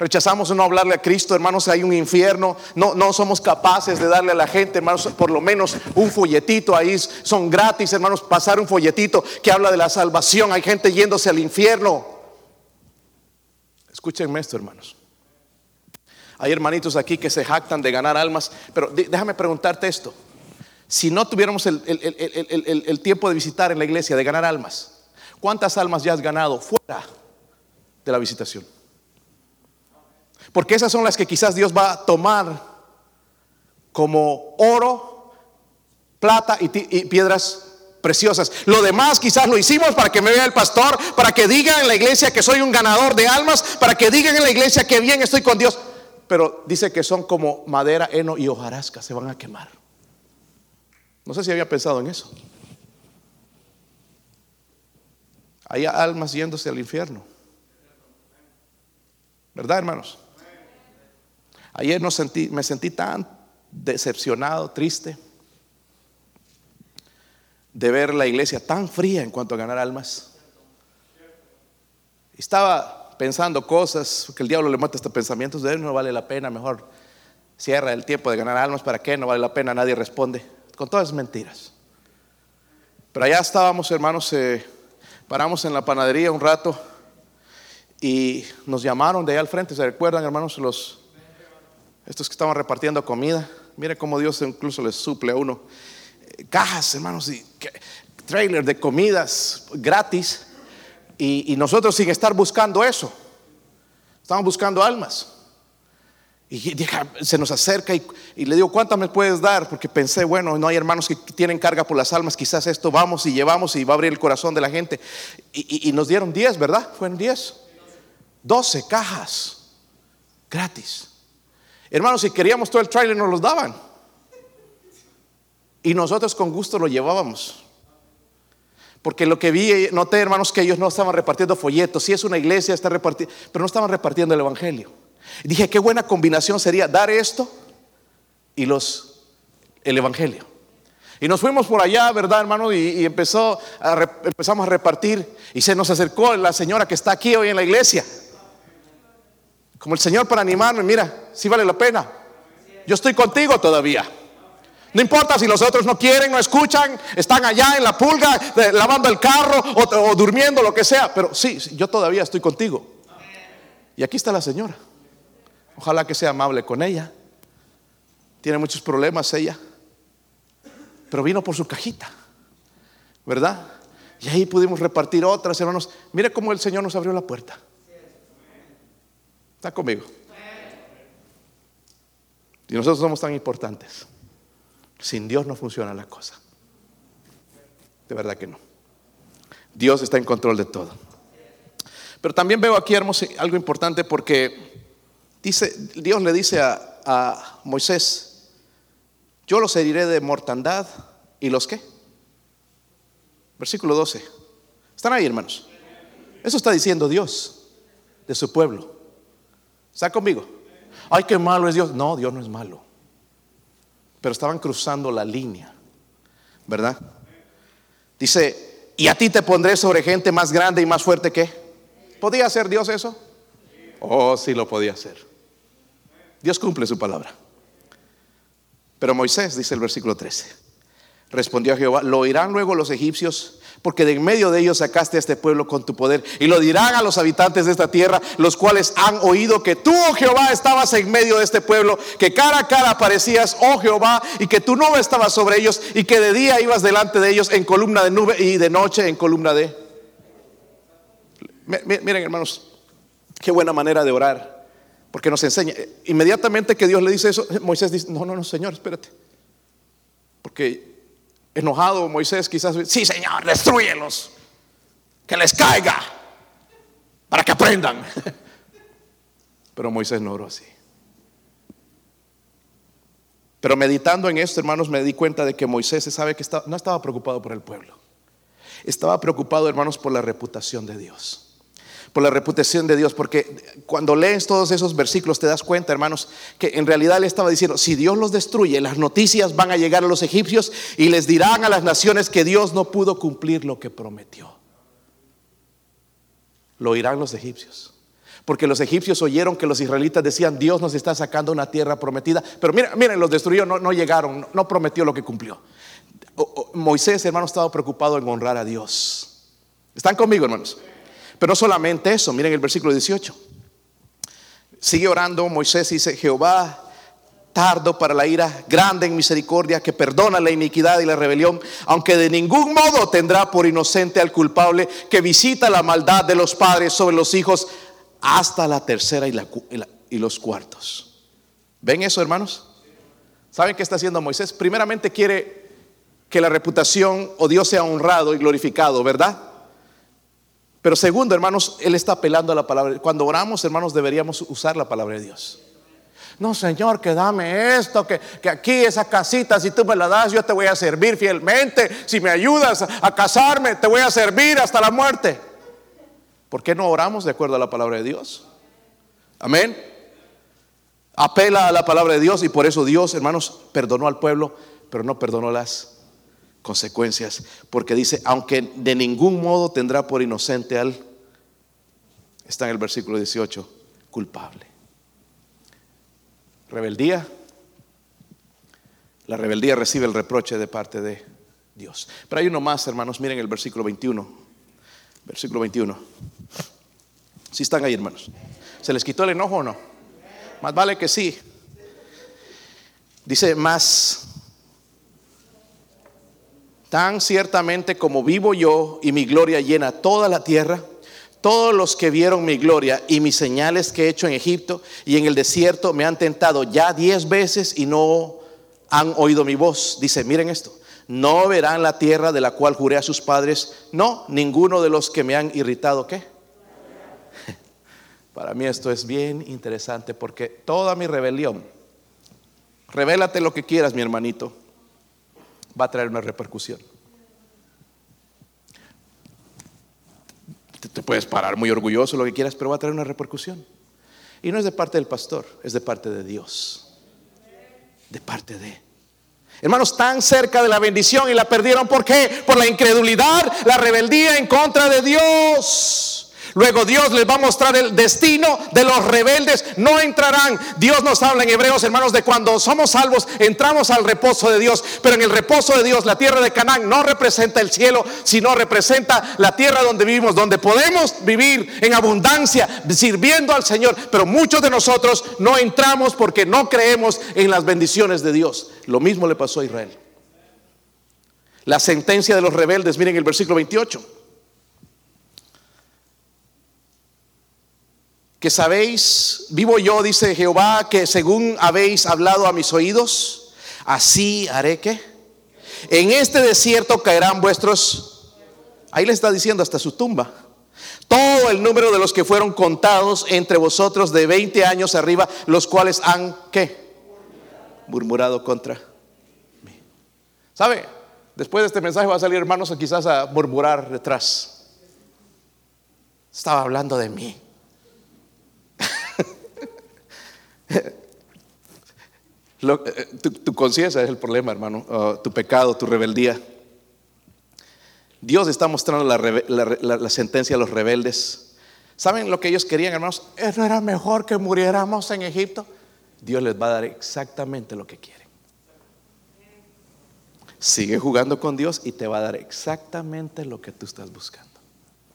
Rechazamos no hablarle a Cristo, hermanos, hay un infierno. No, no somos capaces de darle a la gente, hermanos, por lo menos un folletito ahí. Son gratis, hermanos, pasar un folletito que habla de la salvación. Hay gente yéndose al infierno. Escúchenme esto, hermanos. Hay hermanitos aquí que se jactan de ganar almas, pero déjame preguntarte esto. Si no tuviéramos el, el tiempo de visitar en la iglesia, de ganar almas, ¿cuántas almas ya has ganado fuera de la visitación? Porque esas son las que quizás Dios va a tomar como oro, plata y, piedras preciosas. Lo demás quizás lo hicimos para que me vea el pastor, para que digan en la iglesia que soy un ganador de almas, para que digan en la iglesia que bien estoy con Dios. Pero dice que son como madera, heno y hojarasca, se van a quemar. No sé si había pensado en eso. Hay almas yéndose al infierno. ¿Verdad, hermanos? Ayer no sentí, me sentí tan decepcionado, triste, de ver la iglesia tan fría en cuanto a ganar almas. Estaba pensando cosas, que el diablo le mata estos pensamientos de él, no vale la pena, mejor cierra el tiempo de ganar almas, ¿para qué? No vale la pena, nadie responde, con todas mentiras. Pero allá estábamos, hermanos, eh, paramos en la panadería un rato y nos llamaron de allá al frente, ¿se recuerdan hermanos? Los, estos que estaban repartiendo comida. Mire cómo Dios incluso les suple a uno. Cajas, hermanos, y trailer de comidas gratis. Y, nosotros sin estar buscando eso. Estamos buscando almas. Y se nos acerca y, le digo, ¿cuántas me puedes dar? Porque pensé, bueno, no hay hermanos que tienen carga por las almas, quizás esto vamos y llevamos y va a abrir el corazón de la gente. Y, nos dieron 10, ¿verdad? Fueron 10. 12 cajas gratis. Hermanos, si queríamos todo el trailer nos los daban. Y nosotros con gusto lo llevábamos. Porque lo que vi, noté hermanos que ellos no estaban repartiendo folletos. Si es una iglesia, está repartiendo, pero no estaban repartiendo el Evangelio. dije, qué buena combinación sería dar esto y los, el Evangelio. Y nos fuimos por allá, ¿verdad, hermano? Y, empezó empezamos a repartir. Y se nos acercó la señora que está aquí hoy en la iglesia. Como el Señor para animarme, mira, si vale la pena. Yo estoy contigo todavía. No importa si los otros no quieren, no escuchan, están allá en la pulga, lavando el carro o, durmiendo, lo que sea. Pero sí, yo todavía estoy contigo. Y aquí está la señora. Ojalá que sea amable con ella. Tiene muchos problemas ella. Pero vino por su cajita. ¿Verdad? Y ahí pudimos repartir otras, hermanos. Mire cómo el Señor nos abrió la puerta. Está conmigo. Y nosotros somos tan importantes. Sin Dios no funciona la cosa. De verdad que no. Dios está en control de todo. Pero también veo aquí, hermoso, algo importante porque dice, Dios le dice a, a Moisés, yo los heriré de mortandad y los qué. Versículo 12. ¿Están ahí, hermanos? Eso está diciendo Dios de su pueblo. ¿Está conmigo? Ay, qué malo es Dios. No, Dios no es malo pero estaban cruzando la línea, ¿verdad? Dice, y a ti te pondré sobre gente más grande y más fuerte que. ¿Podía hacer Dios eso? Oh, sí lo podía hacer. Dios cumple su palabra. Pero Moisés, dice el versículo 13, respondió a Jehová, lo oirán luego los egipcios porque de en medio de ellos sacaste a este pueblo con tu poder. Y lo dirán a los habitantes de esta tierra, los cuales han oído que tú, oh Jehová, estabas en medio de este pueblo, que cara a cara aparecías, oh Jehová, y que tu nube estaba sobre ellos, y que de día ibas delante de ellos en columna de nube y de noche en columna de... Miren, hermanos, qué buena manera de orar, porque nos enseña. Inmediatamente que Dios le dice eso, Moisés dice, no, no, no, Señor, espérate. Porque enojado Moisés quizás, sí Señor, destruyelos, que les caiga, para que aprendan. Pero Moisés no oró así. Pero meditando en esto, hermanos, me di cuenta de que Moisés sabe que no estaba preocupado por el pueblo. Estaba preocupado, hermanos, por la reputación de Dios por la reputación de Dios, porque cuando lees todos esos versículos te das cuenta, hermanos, que en realidad le estaba diciendo, si Dios los destruye, las noticias van a llegar a los egipcios y les dirán a las naciones que Dios no pudo cumplir lo que prometió. Lo oirán los egipcios. Porque los egipcios oyeron que los israelitas decían, Dios nos está sacando una tierra prometida. Pero miren, miren los destruyó, no, no llegaron, no prometió lo que cumplió. Moisés, hermano, estaba preocupado en honrar a Dios. ¿Están conmigo, hermanos? Pero no solamente eso, miren el versículo 18. Sigue orando Moisés y dice, Jehová, tardo para la ira, grande en misericordia, que perdona la iniquidad y la rebelión, aunque de ningún modo tendrá por inocente al culpable, que visita la maldad de los padres sobre los hijos hasta la tercera y, y los cuartos. ¿Ven eso, hermanos? ¿Saben qué está haciendo Moisés? Primeramente quiere que la reputación o Dios sea honrado y glorificado, ¿verdad? Pero segundo, hermanos, Él está apelando a la palabra. Cuando oramos, hermanos, deberíamos usar la palabra de Dios. No, Señor, que dame esto, que, aquí esa casita, si tú me la das, yo te voy a servir fielmente. Si me ayudas a casarme, te voy a servir hasta la muerte. ¿Por qué no oramos de acuerdo a la palabra de Dios? Amén. Apela a la palabra de Dios y por eso Dios, hermanos, perdonó al pueblo, pero no perdonó las consecuencias, porque dice, aunque de ningún modo tendrá por inocente al, está en el versículo 18, culpable. Rebeldía. La rebeldía recibe el reproche de parte de Dios. Pero hay uno más, hermanos, miren el versículo 21. Versículo 21. Si están ahí, hermanos. ¿Se les quitó el enojo o no? Más vale que sí. Dice, más tan ciertamente como vivo yo y mi gloria llena toda la tierra, todos los que vieron mi gloria y mis señales que he hecho en Egipto y en el desierto me han tentado ya diez veces y no han oído mi voz. Dice, miren esto, no verán la tierra de la cual juré a sus padres, no, ninguno de los que me han irritado, ¿qué? Para mí esto es bien interesante porque toda mi rebelión, revélate lo que quieras, mi hermanito, va a traer una repercusión. Te puedes parar muy orgulloso, lo que quieras, pero va a traer una repercusión. Y no es de parte del pastor, es de parte de Dios. De parte de. Hermanos, tan cerca de la bendición y la perdieron. ¿Por qué? Por la incredulidad, la rebeldía en contra de Dios. Luego Dios les va a mostrar el destino de los rebeldes. No entrarán. Dios nos habla en Hebreos, hermanos, de cuando somos salvos, entramos al reposo de Dios. Pero en el reposo de Dios, la tierra de Canaán no representa el cielo, sino representa la tierra donde vivimos, donde podemos vivir en abundancia, sirviendo al Señor. Pero muchos de nosotros no entramos porque no creemos en las bendiciones de Dios. Lo mismo le pasó a Israel. La sentencia de los rebeldes, miren el versículo 28. Que sabéis, vivo yo, dice Jehová, que según habéis hablado a mis oídos, así haré que. En este desierto caerán vuestros, ahí le está diciendo hasta su tumba. Todo el número de los que fueron contados entre vosotros de 20 años arriba, los cuales han, ¿qué? Murmurado contra mí. ¿Sabe? Después de este mensaje va a salir hermanos quizás a murmurar detrás. Estaba hablando de mí. Eh, tu, conciencia es el problema, hermano. Uh, tu pecado, tu rebeldía. Dios está mostrando la, sentencia a los rebeldes. ¿Saben lo que ellos querían, hermanos? ¿No era mejor que muriéramos en Egipto? Dios les va a dar exactamente lo que quieren. Sigue jugando con Dios y te va a dar exactamente lo que tú estás buscando.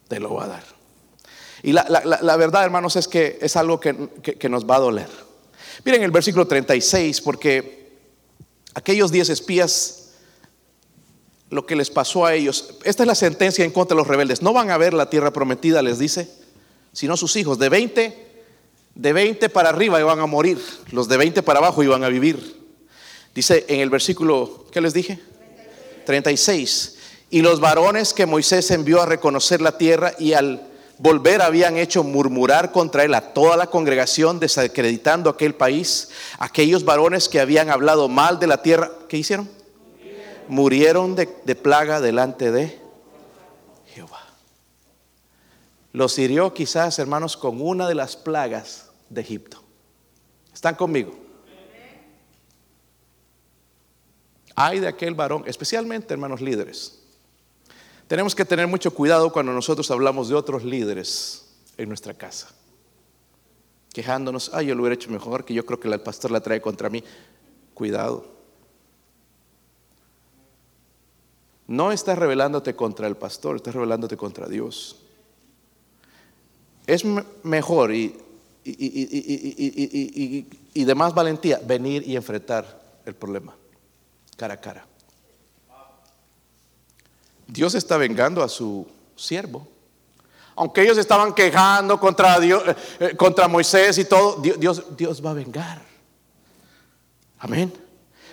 Te lo va a dar. Y la, verdad, hermanos, es que es algo que nos va a doler. Miren el versículo 36, porque aquellos diez espías, lo que les pasó a ellos, esta es la sentencia en contra de los rebeldes, no van a ver la tierra prometida, les dice, sino sus hijos, de 20, de 20 para arriba iban a morir, los de 20 para abajo iban a vivir. Dice en el versículo, ¿qué les dije? 36. Y los varones que Moisés envió a reconocer la tierra y al volver habían hecho murmurar contra él a toda la congregación, desacreditando aquel país. Aquellos varones que habían hablado mal de la tierra, ¿qué hicieron? Murieron de, plaga delante de Jehová. Los hirió quizás, hermanos, con una de las plagas de Egipto. ¿Están conmigo? Hay de aquel varón, especialmente hermanos líderes, tenemos que tener mucho cuidado cuando nosotros hablamos de otros líderes en nuestra casa. Quejándonos, ay, yo lo hubiera hecho mejor, que yo creo que el pastor la trae contra mí. Cuidado. No estás revelándote contra el pastor, estás revelándote contra Dios. Es mejor y, y de más valentía venir y enfrentar el problema cara a cara. Dios está vengando a su siervo. Aunque ellos estaban quejando contra, Dios, eh, eh, contra Moisés y todo, Dios, Dios va a vengar. Amén.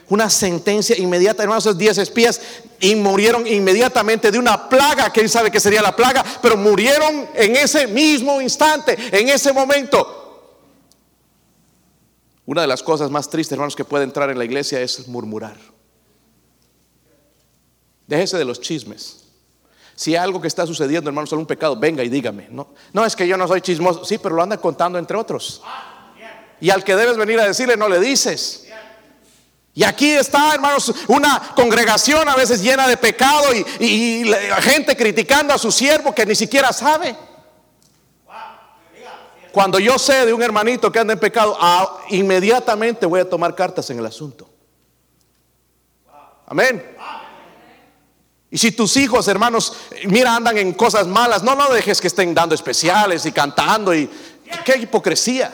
Una sentencia inmediata, hermanos, esos diez espías y murieron inmediatamente de una plaga, que él sabe que sería la plaga, pero murieron en ese mismo instante, en ese momento. Una de las cosas más tristes, hermanos, que puede entrar en la iglesia es murmurar. Déjese de los chismes. Si hay algo que está sucediendo, hermanos, son un pecado, venga y dígame. No, no es que yo no soy chismoso, sí, pero lo anda contando entre otros. Y al que debes venir a decirle, no le dices. Y aquí está, hermanos, una congregación a veces llena de pecado y, gente criticando a su siervo que ni siquiera sabe. Cuando yo sé de un hermanito que anda en pecado, ah, inmediatamente voy a tomar cartas en el asunto. Amén. Y si tus hijos, hermanos, mira, andan en cosas malas, no, no dejes que estén dando especiales y cantando y qué hipocresía.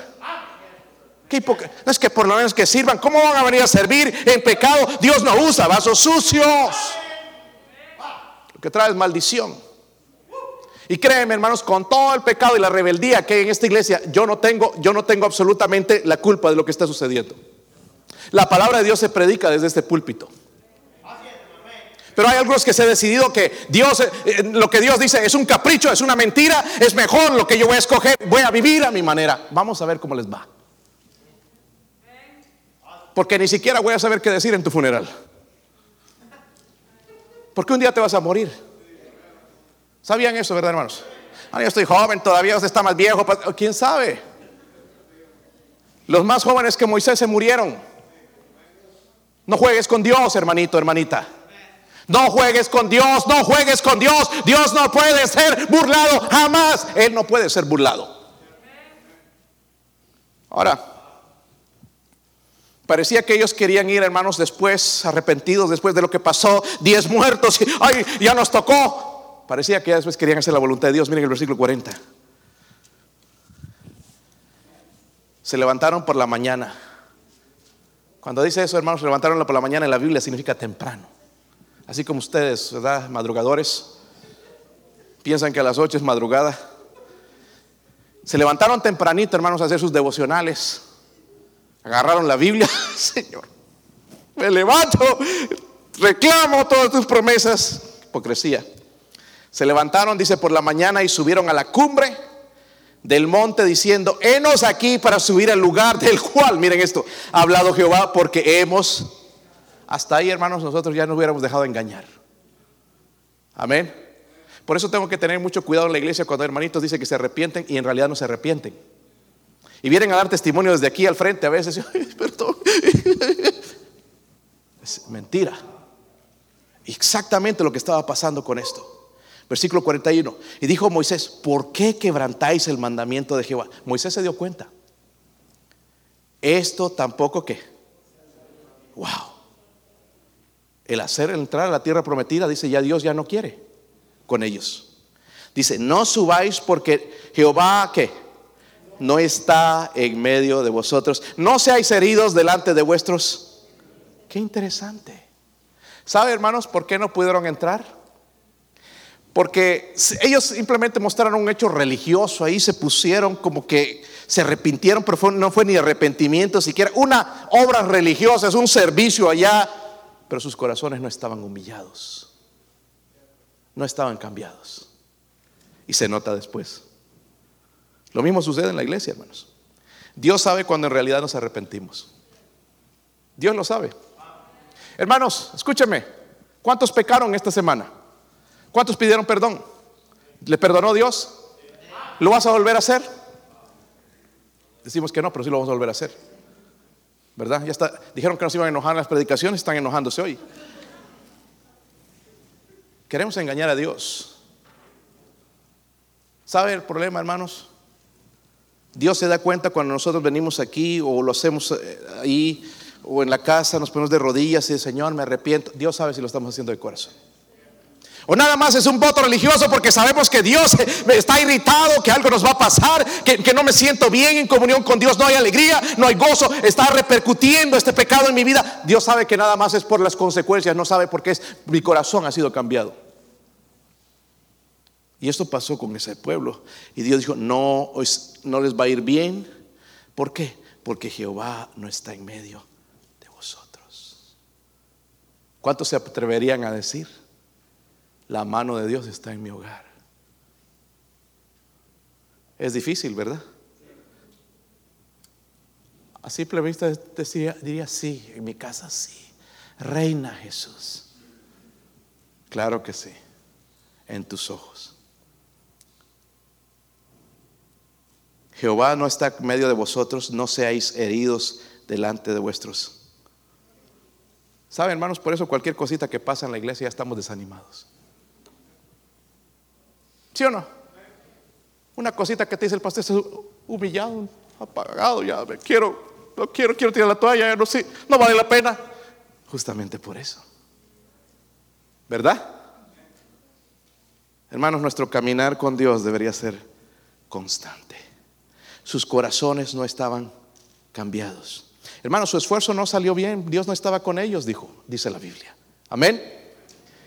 ¿Qué no es que por lo menos que sirvan, ¿cómo van a venir a servir en pecado? Dios no usa vasos sucios. Lo que trae es maldición. Y créeme, hermanos, con todo el pecado y la rebeldía que hay en esta iglesia, yo no tengo, yo no tengo absolutamente la culpa de lo que está sucediendo. La palabra de Dios se predica desde este púlpito. Pero hay algunos que se han decidido que Dios, eh, eh, lo que Dios dice es un capricho, es una mentira, es mejor lo que yo voy a escoger, voy a vivir a mi manera. Vamos a ver cómo les va. Porque ni siquiera voy a saber qué decir en tu funeral. Porque un día te vas a morir. ¿Sabían eso, verdad, hermanos? Ah, yo estoy joven, todavía usted está más viejo. ¿Quién sabe? Los más jóvenes que Moisés se murieron. No juegues con Dios, hermanito, hermanita. No juegues con Dios, no juegues con Dios. Dios no puede ser burlado jamás. Él no puede ser burlado. Ahora, parecía que ellos querían ir, hermanos, después, arrepentidos después de lo que pasó, diez muertos, y ay, ya nos tocó. Parecía que después querían hacer la voluntad de Dios. Miren el versículo 40. Se levantaron por la mañana. Cuando dice eso, hermanos, se levantaron por la mañana en la Biblia significa temprano. Así como ustedes, ¿verdad? Madrugadores, piensan que a las 8 es madrugada. Se levantaron tempranito, hermanos, a hacer sus devocionales. Agarraron la Biblia, Señor. Me levanto, reclamo todas tus promesas. Hipocresía. Se levantaron, dice, por la mañana y subieron a la cumbre del monte diciendo, henos aquí para subir al lugar del cual, miren esto, ha hablado Jehová porque hemos hasta ahí, hermanos, nosotros ya nos hubiéramos dejado engañar. Amén. Por eso tengo que tener mucho cuidado en la iglesia cuando hermanitos dicen que se arrepienten y en realidad no se arrepienten. Y vienen a dar testimonio desde aquí al frente a veces. perdón. Es mentira. Exactamente lo que estaba pasando con esto. Versículo 41. Y dijo Moisés, ¿por qué quebrantáis el mandamiento de Jehová? Moisés se dio cuenta. Esto tampoco que. Wow el hacer entrar a la tierra prometida, dice, ya Dios ya no quiere con ellos. Dice, no subáis porque Jehová que no está en medio de vosotros. No seáis heridos delante de vuestros. Qué interesante. ¿Sabe, hermanos, por qué no pudieron entrar? Porque ellos simplemente mostraron un hecho religioso, ahí se pusieron como que se arrepintieron, pero no fue ni arrepentimiento siquiera, una obra religiosa, es un servicio allá pero sus corazones no estaban humillados, no estaban cambiados. Y se nota después. Lo mismo sucede en la iglesia, hermanos. Dios sabe cuando en realidad nos arrepentimos. Dios lo sabe. Hermanos, escúcheme. ¿Cuántos pecaron esta semana? ¿Cuántos pidieron perdón? ¿Le perdonó Dios? ¿Lo vas a volver a hacer? Decimos que no, pero sí lo vamos a volver a hacer. ¿Verdad? Ya está, dijeron que nos iban a enojar las predicaciones, están enojándose hoy. Queremos engañar a Dios. ¿Sabe el problema, hermanos? Dios se da cuenta cuando nosotros venimos aquí o lo hacemos eh, ahí o en la casa, nos ponemos de rodillas y Señor, me arrepiento. Dios sabe si lo estamos haciendo de corazón. O nada más es un voto religioso porque sabemos que Dios está irritado, que algo nos va a pasar, que, no me siento bien en comunión con Dios, no hay alegría, no hay gozo, está repercutiendo este pecado en mi vida. Dios sabe que nada más es por las consecuencias, no sabe por qué es, mi corazón ha sido cambiado. Y esto pasó con ese pueblo. Y Dios dijo, no, no les va a ir bien. ¿Por qué? Porque Jehová no está en medio de vosotros. ¿Cuántos se atreverían a decir? La mano de Dios está en mi hogar. Es difícil, ¿verdad? A simple vista decía, diría sí, en mi casa sí. Reina Jesús. Claro que sí, en tus ojos. Jehová no está en medio de vosotros, no seáis heridos delante de vuestros. ¿Saben, hermanos? Por eso cualquier cosita que pasa en la iglesia ya estamos desanimados. ¿Sí o no? Una cosita que te dice el pastor, es humillado, apagado, ya quiero, no quiero, quiero tirar la toalla, no sé, no vale la pena. Justamente por eso. ¿Verdad? Hermanos, nuestro caminar con Dios debería ser constante. Sus corazones no estaban cambiados. Hermanos, su esfuerzo no salió bien. Dios no estaba con ellos, dijo, dice la Biblia. Amén.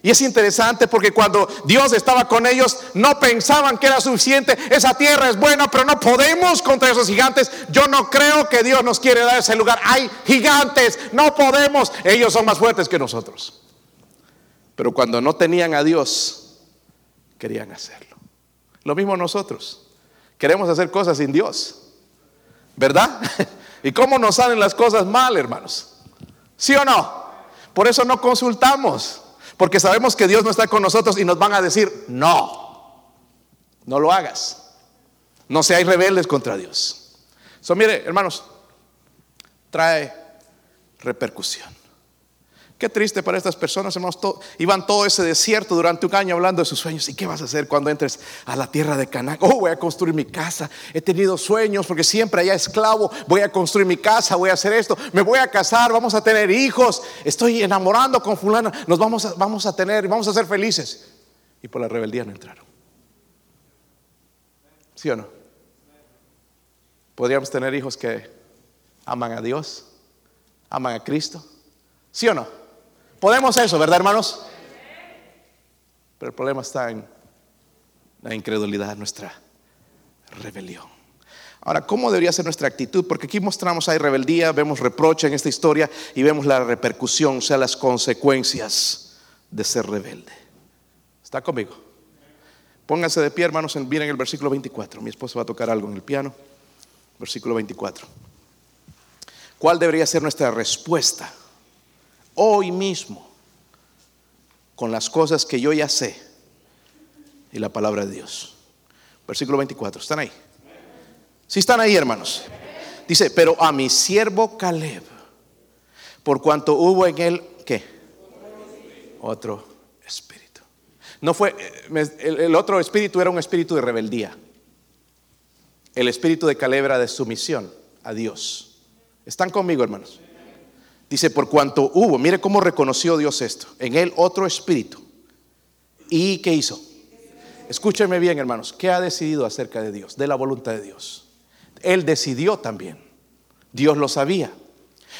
Y es interesante porque cuando Dios estaba con ellos, no pensaban que era suficiente. Esa tierra es buena, pero no podemos contra esos gigantes. Yo no creo que Dios nos quiere dar ese lugar. Hay gigantes, no podemos. Ellos son más fuertes que nosotros. Pero cuando no tenían a Dios, querían hacerlo. Lo mismo nosotros. Queremos hacer cosas sin Dios. ¿Verdad? ¿Y cómo nos salen las cosas mal, hermanos? ¿Sí o no? Por eso no consultamos. Porque sabemos que Dios no está con nosotros y nos van a decir, no, no lo hagas. No seáis rebeldes contra Dios. Eso mire, hermanos, trae repercusión. Qué triste para estas personas, hermanos. iban todo ese desierto durante un año hablando de sus sueños. ¿Y qué vas a hacer cuando entres a la tierra de Canaán? Oh, voy a construir mi casa. He tenido sueños porque siempre allá esclavo. Voy a construir mi casa, voy a hacer esto. Me voy a casar, vamos a tener hijos. Estoy enamorando con fulano. Nos vamos a, vamos a tener, vamos a ser felices. Y por la rebeldía no entraron. ¿Sí o no? Podríamos tener hijos que aman a Dios, aman a Cristo. ¿Sí o no? Podemos eso, ¿verdad, hermanos? Pero el problema está en la incredulidad, nuestra rebelión. Ahora, ¿cómo debería ser nuestra actitud? Porque aquí mostramos hay rebeldía, vemos reproche en esta historia y vemos la repercusión, o sea, las consecuencias de ser rebelde. ¿Está conmigo? Pónganse de pie, hermanos, miren el versículo 24. Mi esposo va a tocar algo en el piano. Versículo 24. ¿Cuál debería ser nuestra respuesta hoy mismo con las cosas que yo ya sé y la palabra de Dios. Versículo 24, ¿están ahí? Si están ahí, hermanos. Dice, pero a mi siervo Caleb, por cuanto hubo en él, ¿qué? Otro espíritu. No fue, el otro espíritu era un espíritu de rebeldía. El espíritu de Caleb era de sumisión a Dios. ¿Están conmigo, hermanos? Dice, por cuanto hubo, mire cómo reconoció Dios esto, en él otro espíritu. ¿Y qué hizo? Escúchenme bien, hermanos, ¿qué ha decidido acerca de Dios, de la voluntad de Dios? Él decidió también. Dios lo sabía.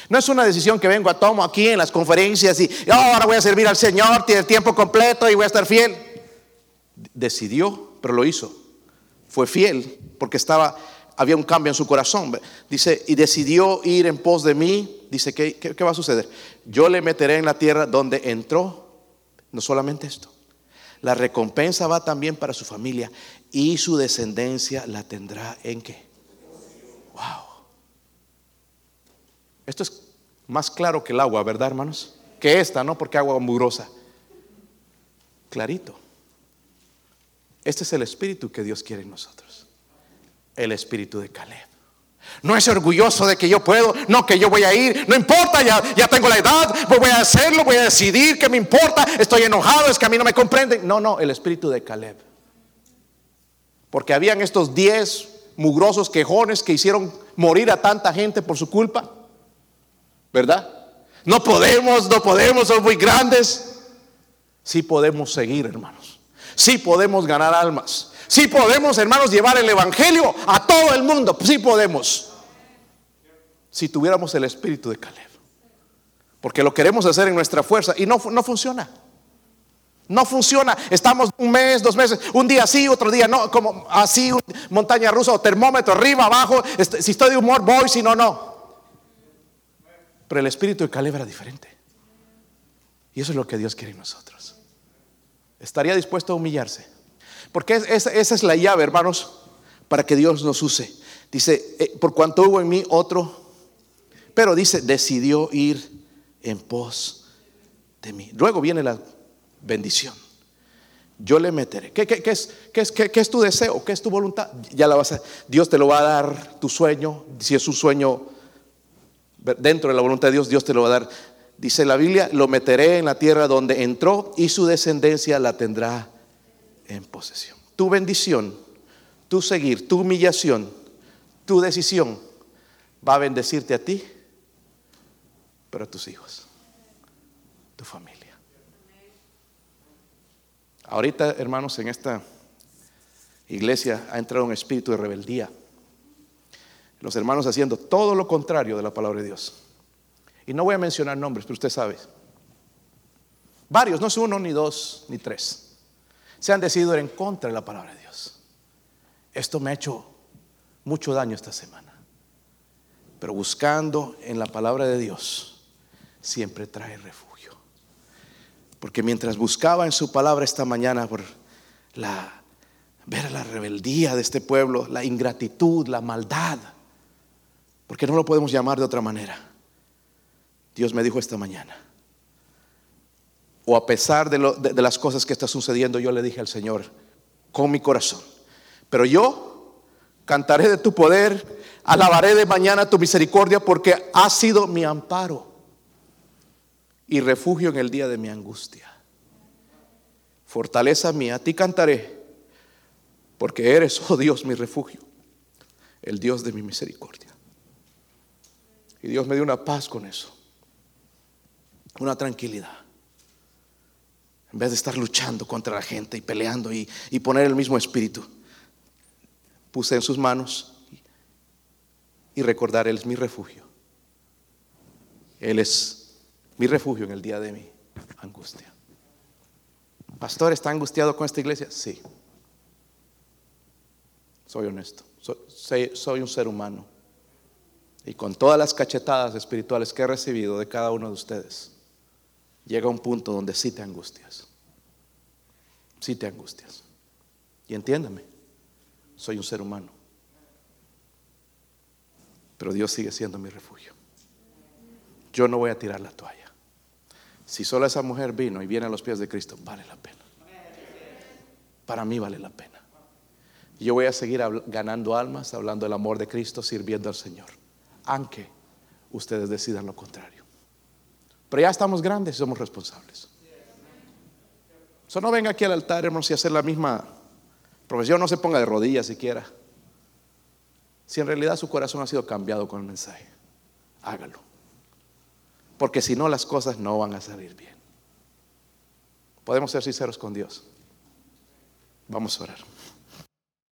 No es una decisión que vengo a tomo aquí en las conferencias y oh, ahora voy a servir al Señor, tiene tiempo completo y voy a estar fiel. Decidió, pero lo hizo. Fue fiel porque estaba había un cambio en su corazón. Dice, y decidió ir en pos de mí. Dice, ¿qué, qué, va a suceder? Yo le meteré en la tierra donde entró. No solamente esto. La recompensa va también para su familia y su descendencia la tendrá en qué. Wow. Esto es más claro que el agua, ¿verdad, hermanos? Que esta, ¿no? Porque agua mugrosa. Clarito. Este es el espíritu que Dios quiere en nosotros el espíritu de Caleb. No es orgulloso de que yo puedo, no que yo voy a ir, no importa, ya, ya tengo la edad, pues voy a hacerlo, voy a decidir, que me importa, estoy enojado, es que a mí no me comprenden. No, no, el espíritu de Caleb. Porque habían estos diez mugrosos quejones que hicieron morir a tanta gente por su culpa, ¿verdad? No podemos, no podemos, son muy grandes. Sí podemos seguir, hermanos. Sí podemos ganar almas. Si podemos, hermanos, llevar el Evangelio a todo el mundo. Sí podemos. Si tuviéramos el espíritu de Caleb. Porque lo queremos hacer en nuestra fuerza y no, no funciona. No funciona. Estamos un mes, dos meses, un día sí, otro día no, como así, montaña rusa o termómetro, arriba, abajo. Este, si estoy de humor, voy, si no, no. Pero el espíritu de Caleb era diferente. Y eso es lo que Dios quiere en nosotros. Estaría dispuesto a humillarse porque esa, es la llave, hermanos, para que Dios nos use. Dice, eh, por cuanto hubo en mí otro, pero dice, decidió ir en pos de mí. Luego viene la bendición. Yo le meteré. ¿Qué, es, es, qué, es, tu deseo? ¿Qué es tu voluntad? Ya la vas a, Dios te lo va a dar tu sueño. Si es un sueño dentro de la voluntad de Dios, Dios te lo va a dar. Dice la Biblia, lo meteré en la tierra donde entró y su descendencia la tendrá en posesión. Tu bendición, tu seguir, tu humillación, tu decisión va a bendecirte a ti, pero a tus hijos, tu familia. Ahorita, hermanos, en esta iglesia ha entrado un espíritu de rebeldía. Los hermanos haciendo todo lo contrario de la palabra de Dios. Y no voy a mencionar nombres, pero usted sabe. Varios, no es uno, ni dos, ni tres. Se han decidido ir en contra de la palabra de Dios. Esto me ha hecho mucho daño esta semana. Pero buscando en la palabra de Dios, siempre trae refugio. Porque mientras buscaba en su palabra esta mañana por la ver la rebeldía de este pueblo, la ingratitud, la maldad, porque no lo podemos llamar de otra manera. Dios me dijo esta mañana, o a pesar de, las cosas que están sucediendo, yo le dije al Señor con mi corazón, pero yo cantaré de tu poder, alabaré de mañana tu misericordia porque ha sido mi amparo y refugio en el día de mi angustia. Fortaleza mía, a ti cantaré porque eres, oh Dios, mi refugio, el Dios de mi misericordia. Y Dios me dio una paz con eso, una tranquilidad. En vez de estar luchando contra la gente y peleando y, y poner el mismo espíritu, puse en sus manos y recordar, Él es mi refugio. Él es mi refugio en el día de mi angustia. Pastor, ¿está angustiado con esta iglesia? Sí. Soy honesto. Soy, un ser humano. Y con todas las cachetadas espirituales que he recibido de cada uno de ustedes, llega un punto donde sí te angustias. Sí te angustias. Y entiéndame, soy un ser humano. Pero Dios sigue siendo mi refugio. Yo no voy a tirar la toalla. Si solo esa mujer vino y viene a los pies de Cristo, vale la pena. Para mí vale la pena. Yo voy a seguir ganando almas, hablando del amor de Cristo, sirviendo al Señor. Aunque ustedes decidan lo contrario. Pero ya estamos grandes y somos responsables. Eso no venga aquí al altar, hermanos, y hacer la misma profesión. No se ponga de rodillas siquiera. Si en realidad su corazón ha sido cambiado con el mensaje, hágalo. Porque si no, las cosas no van a salir bien. Podemos ser sinceros con Dios. Vamos a orar.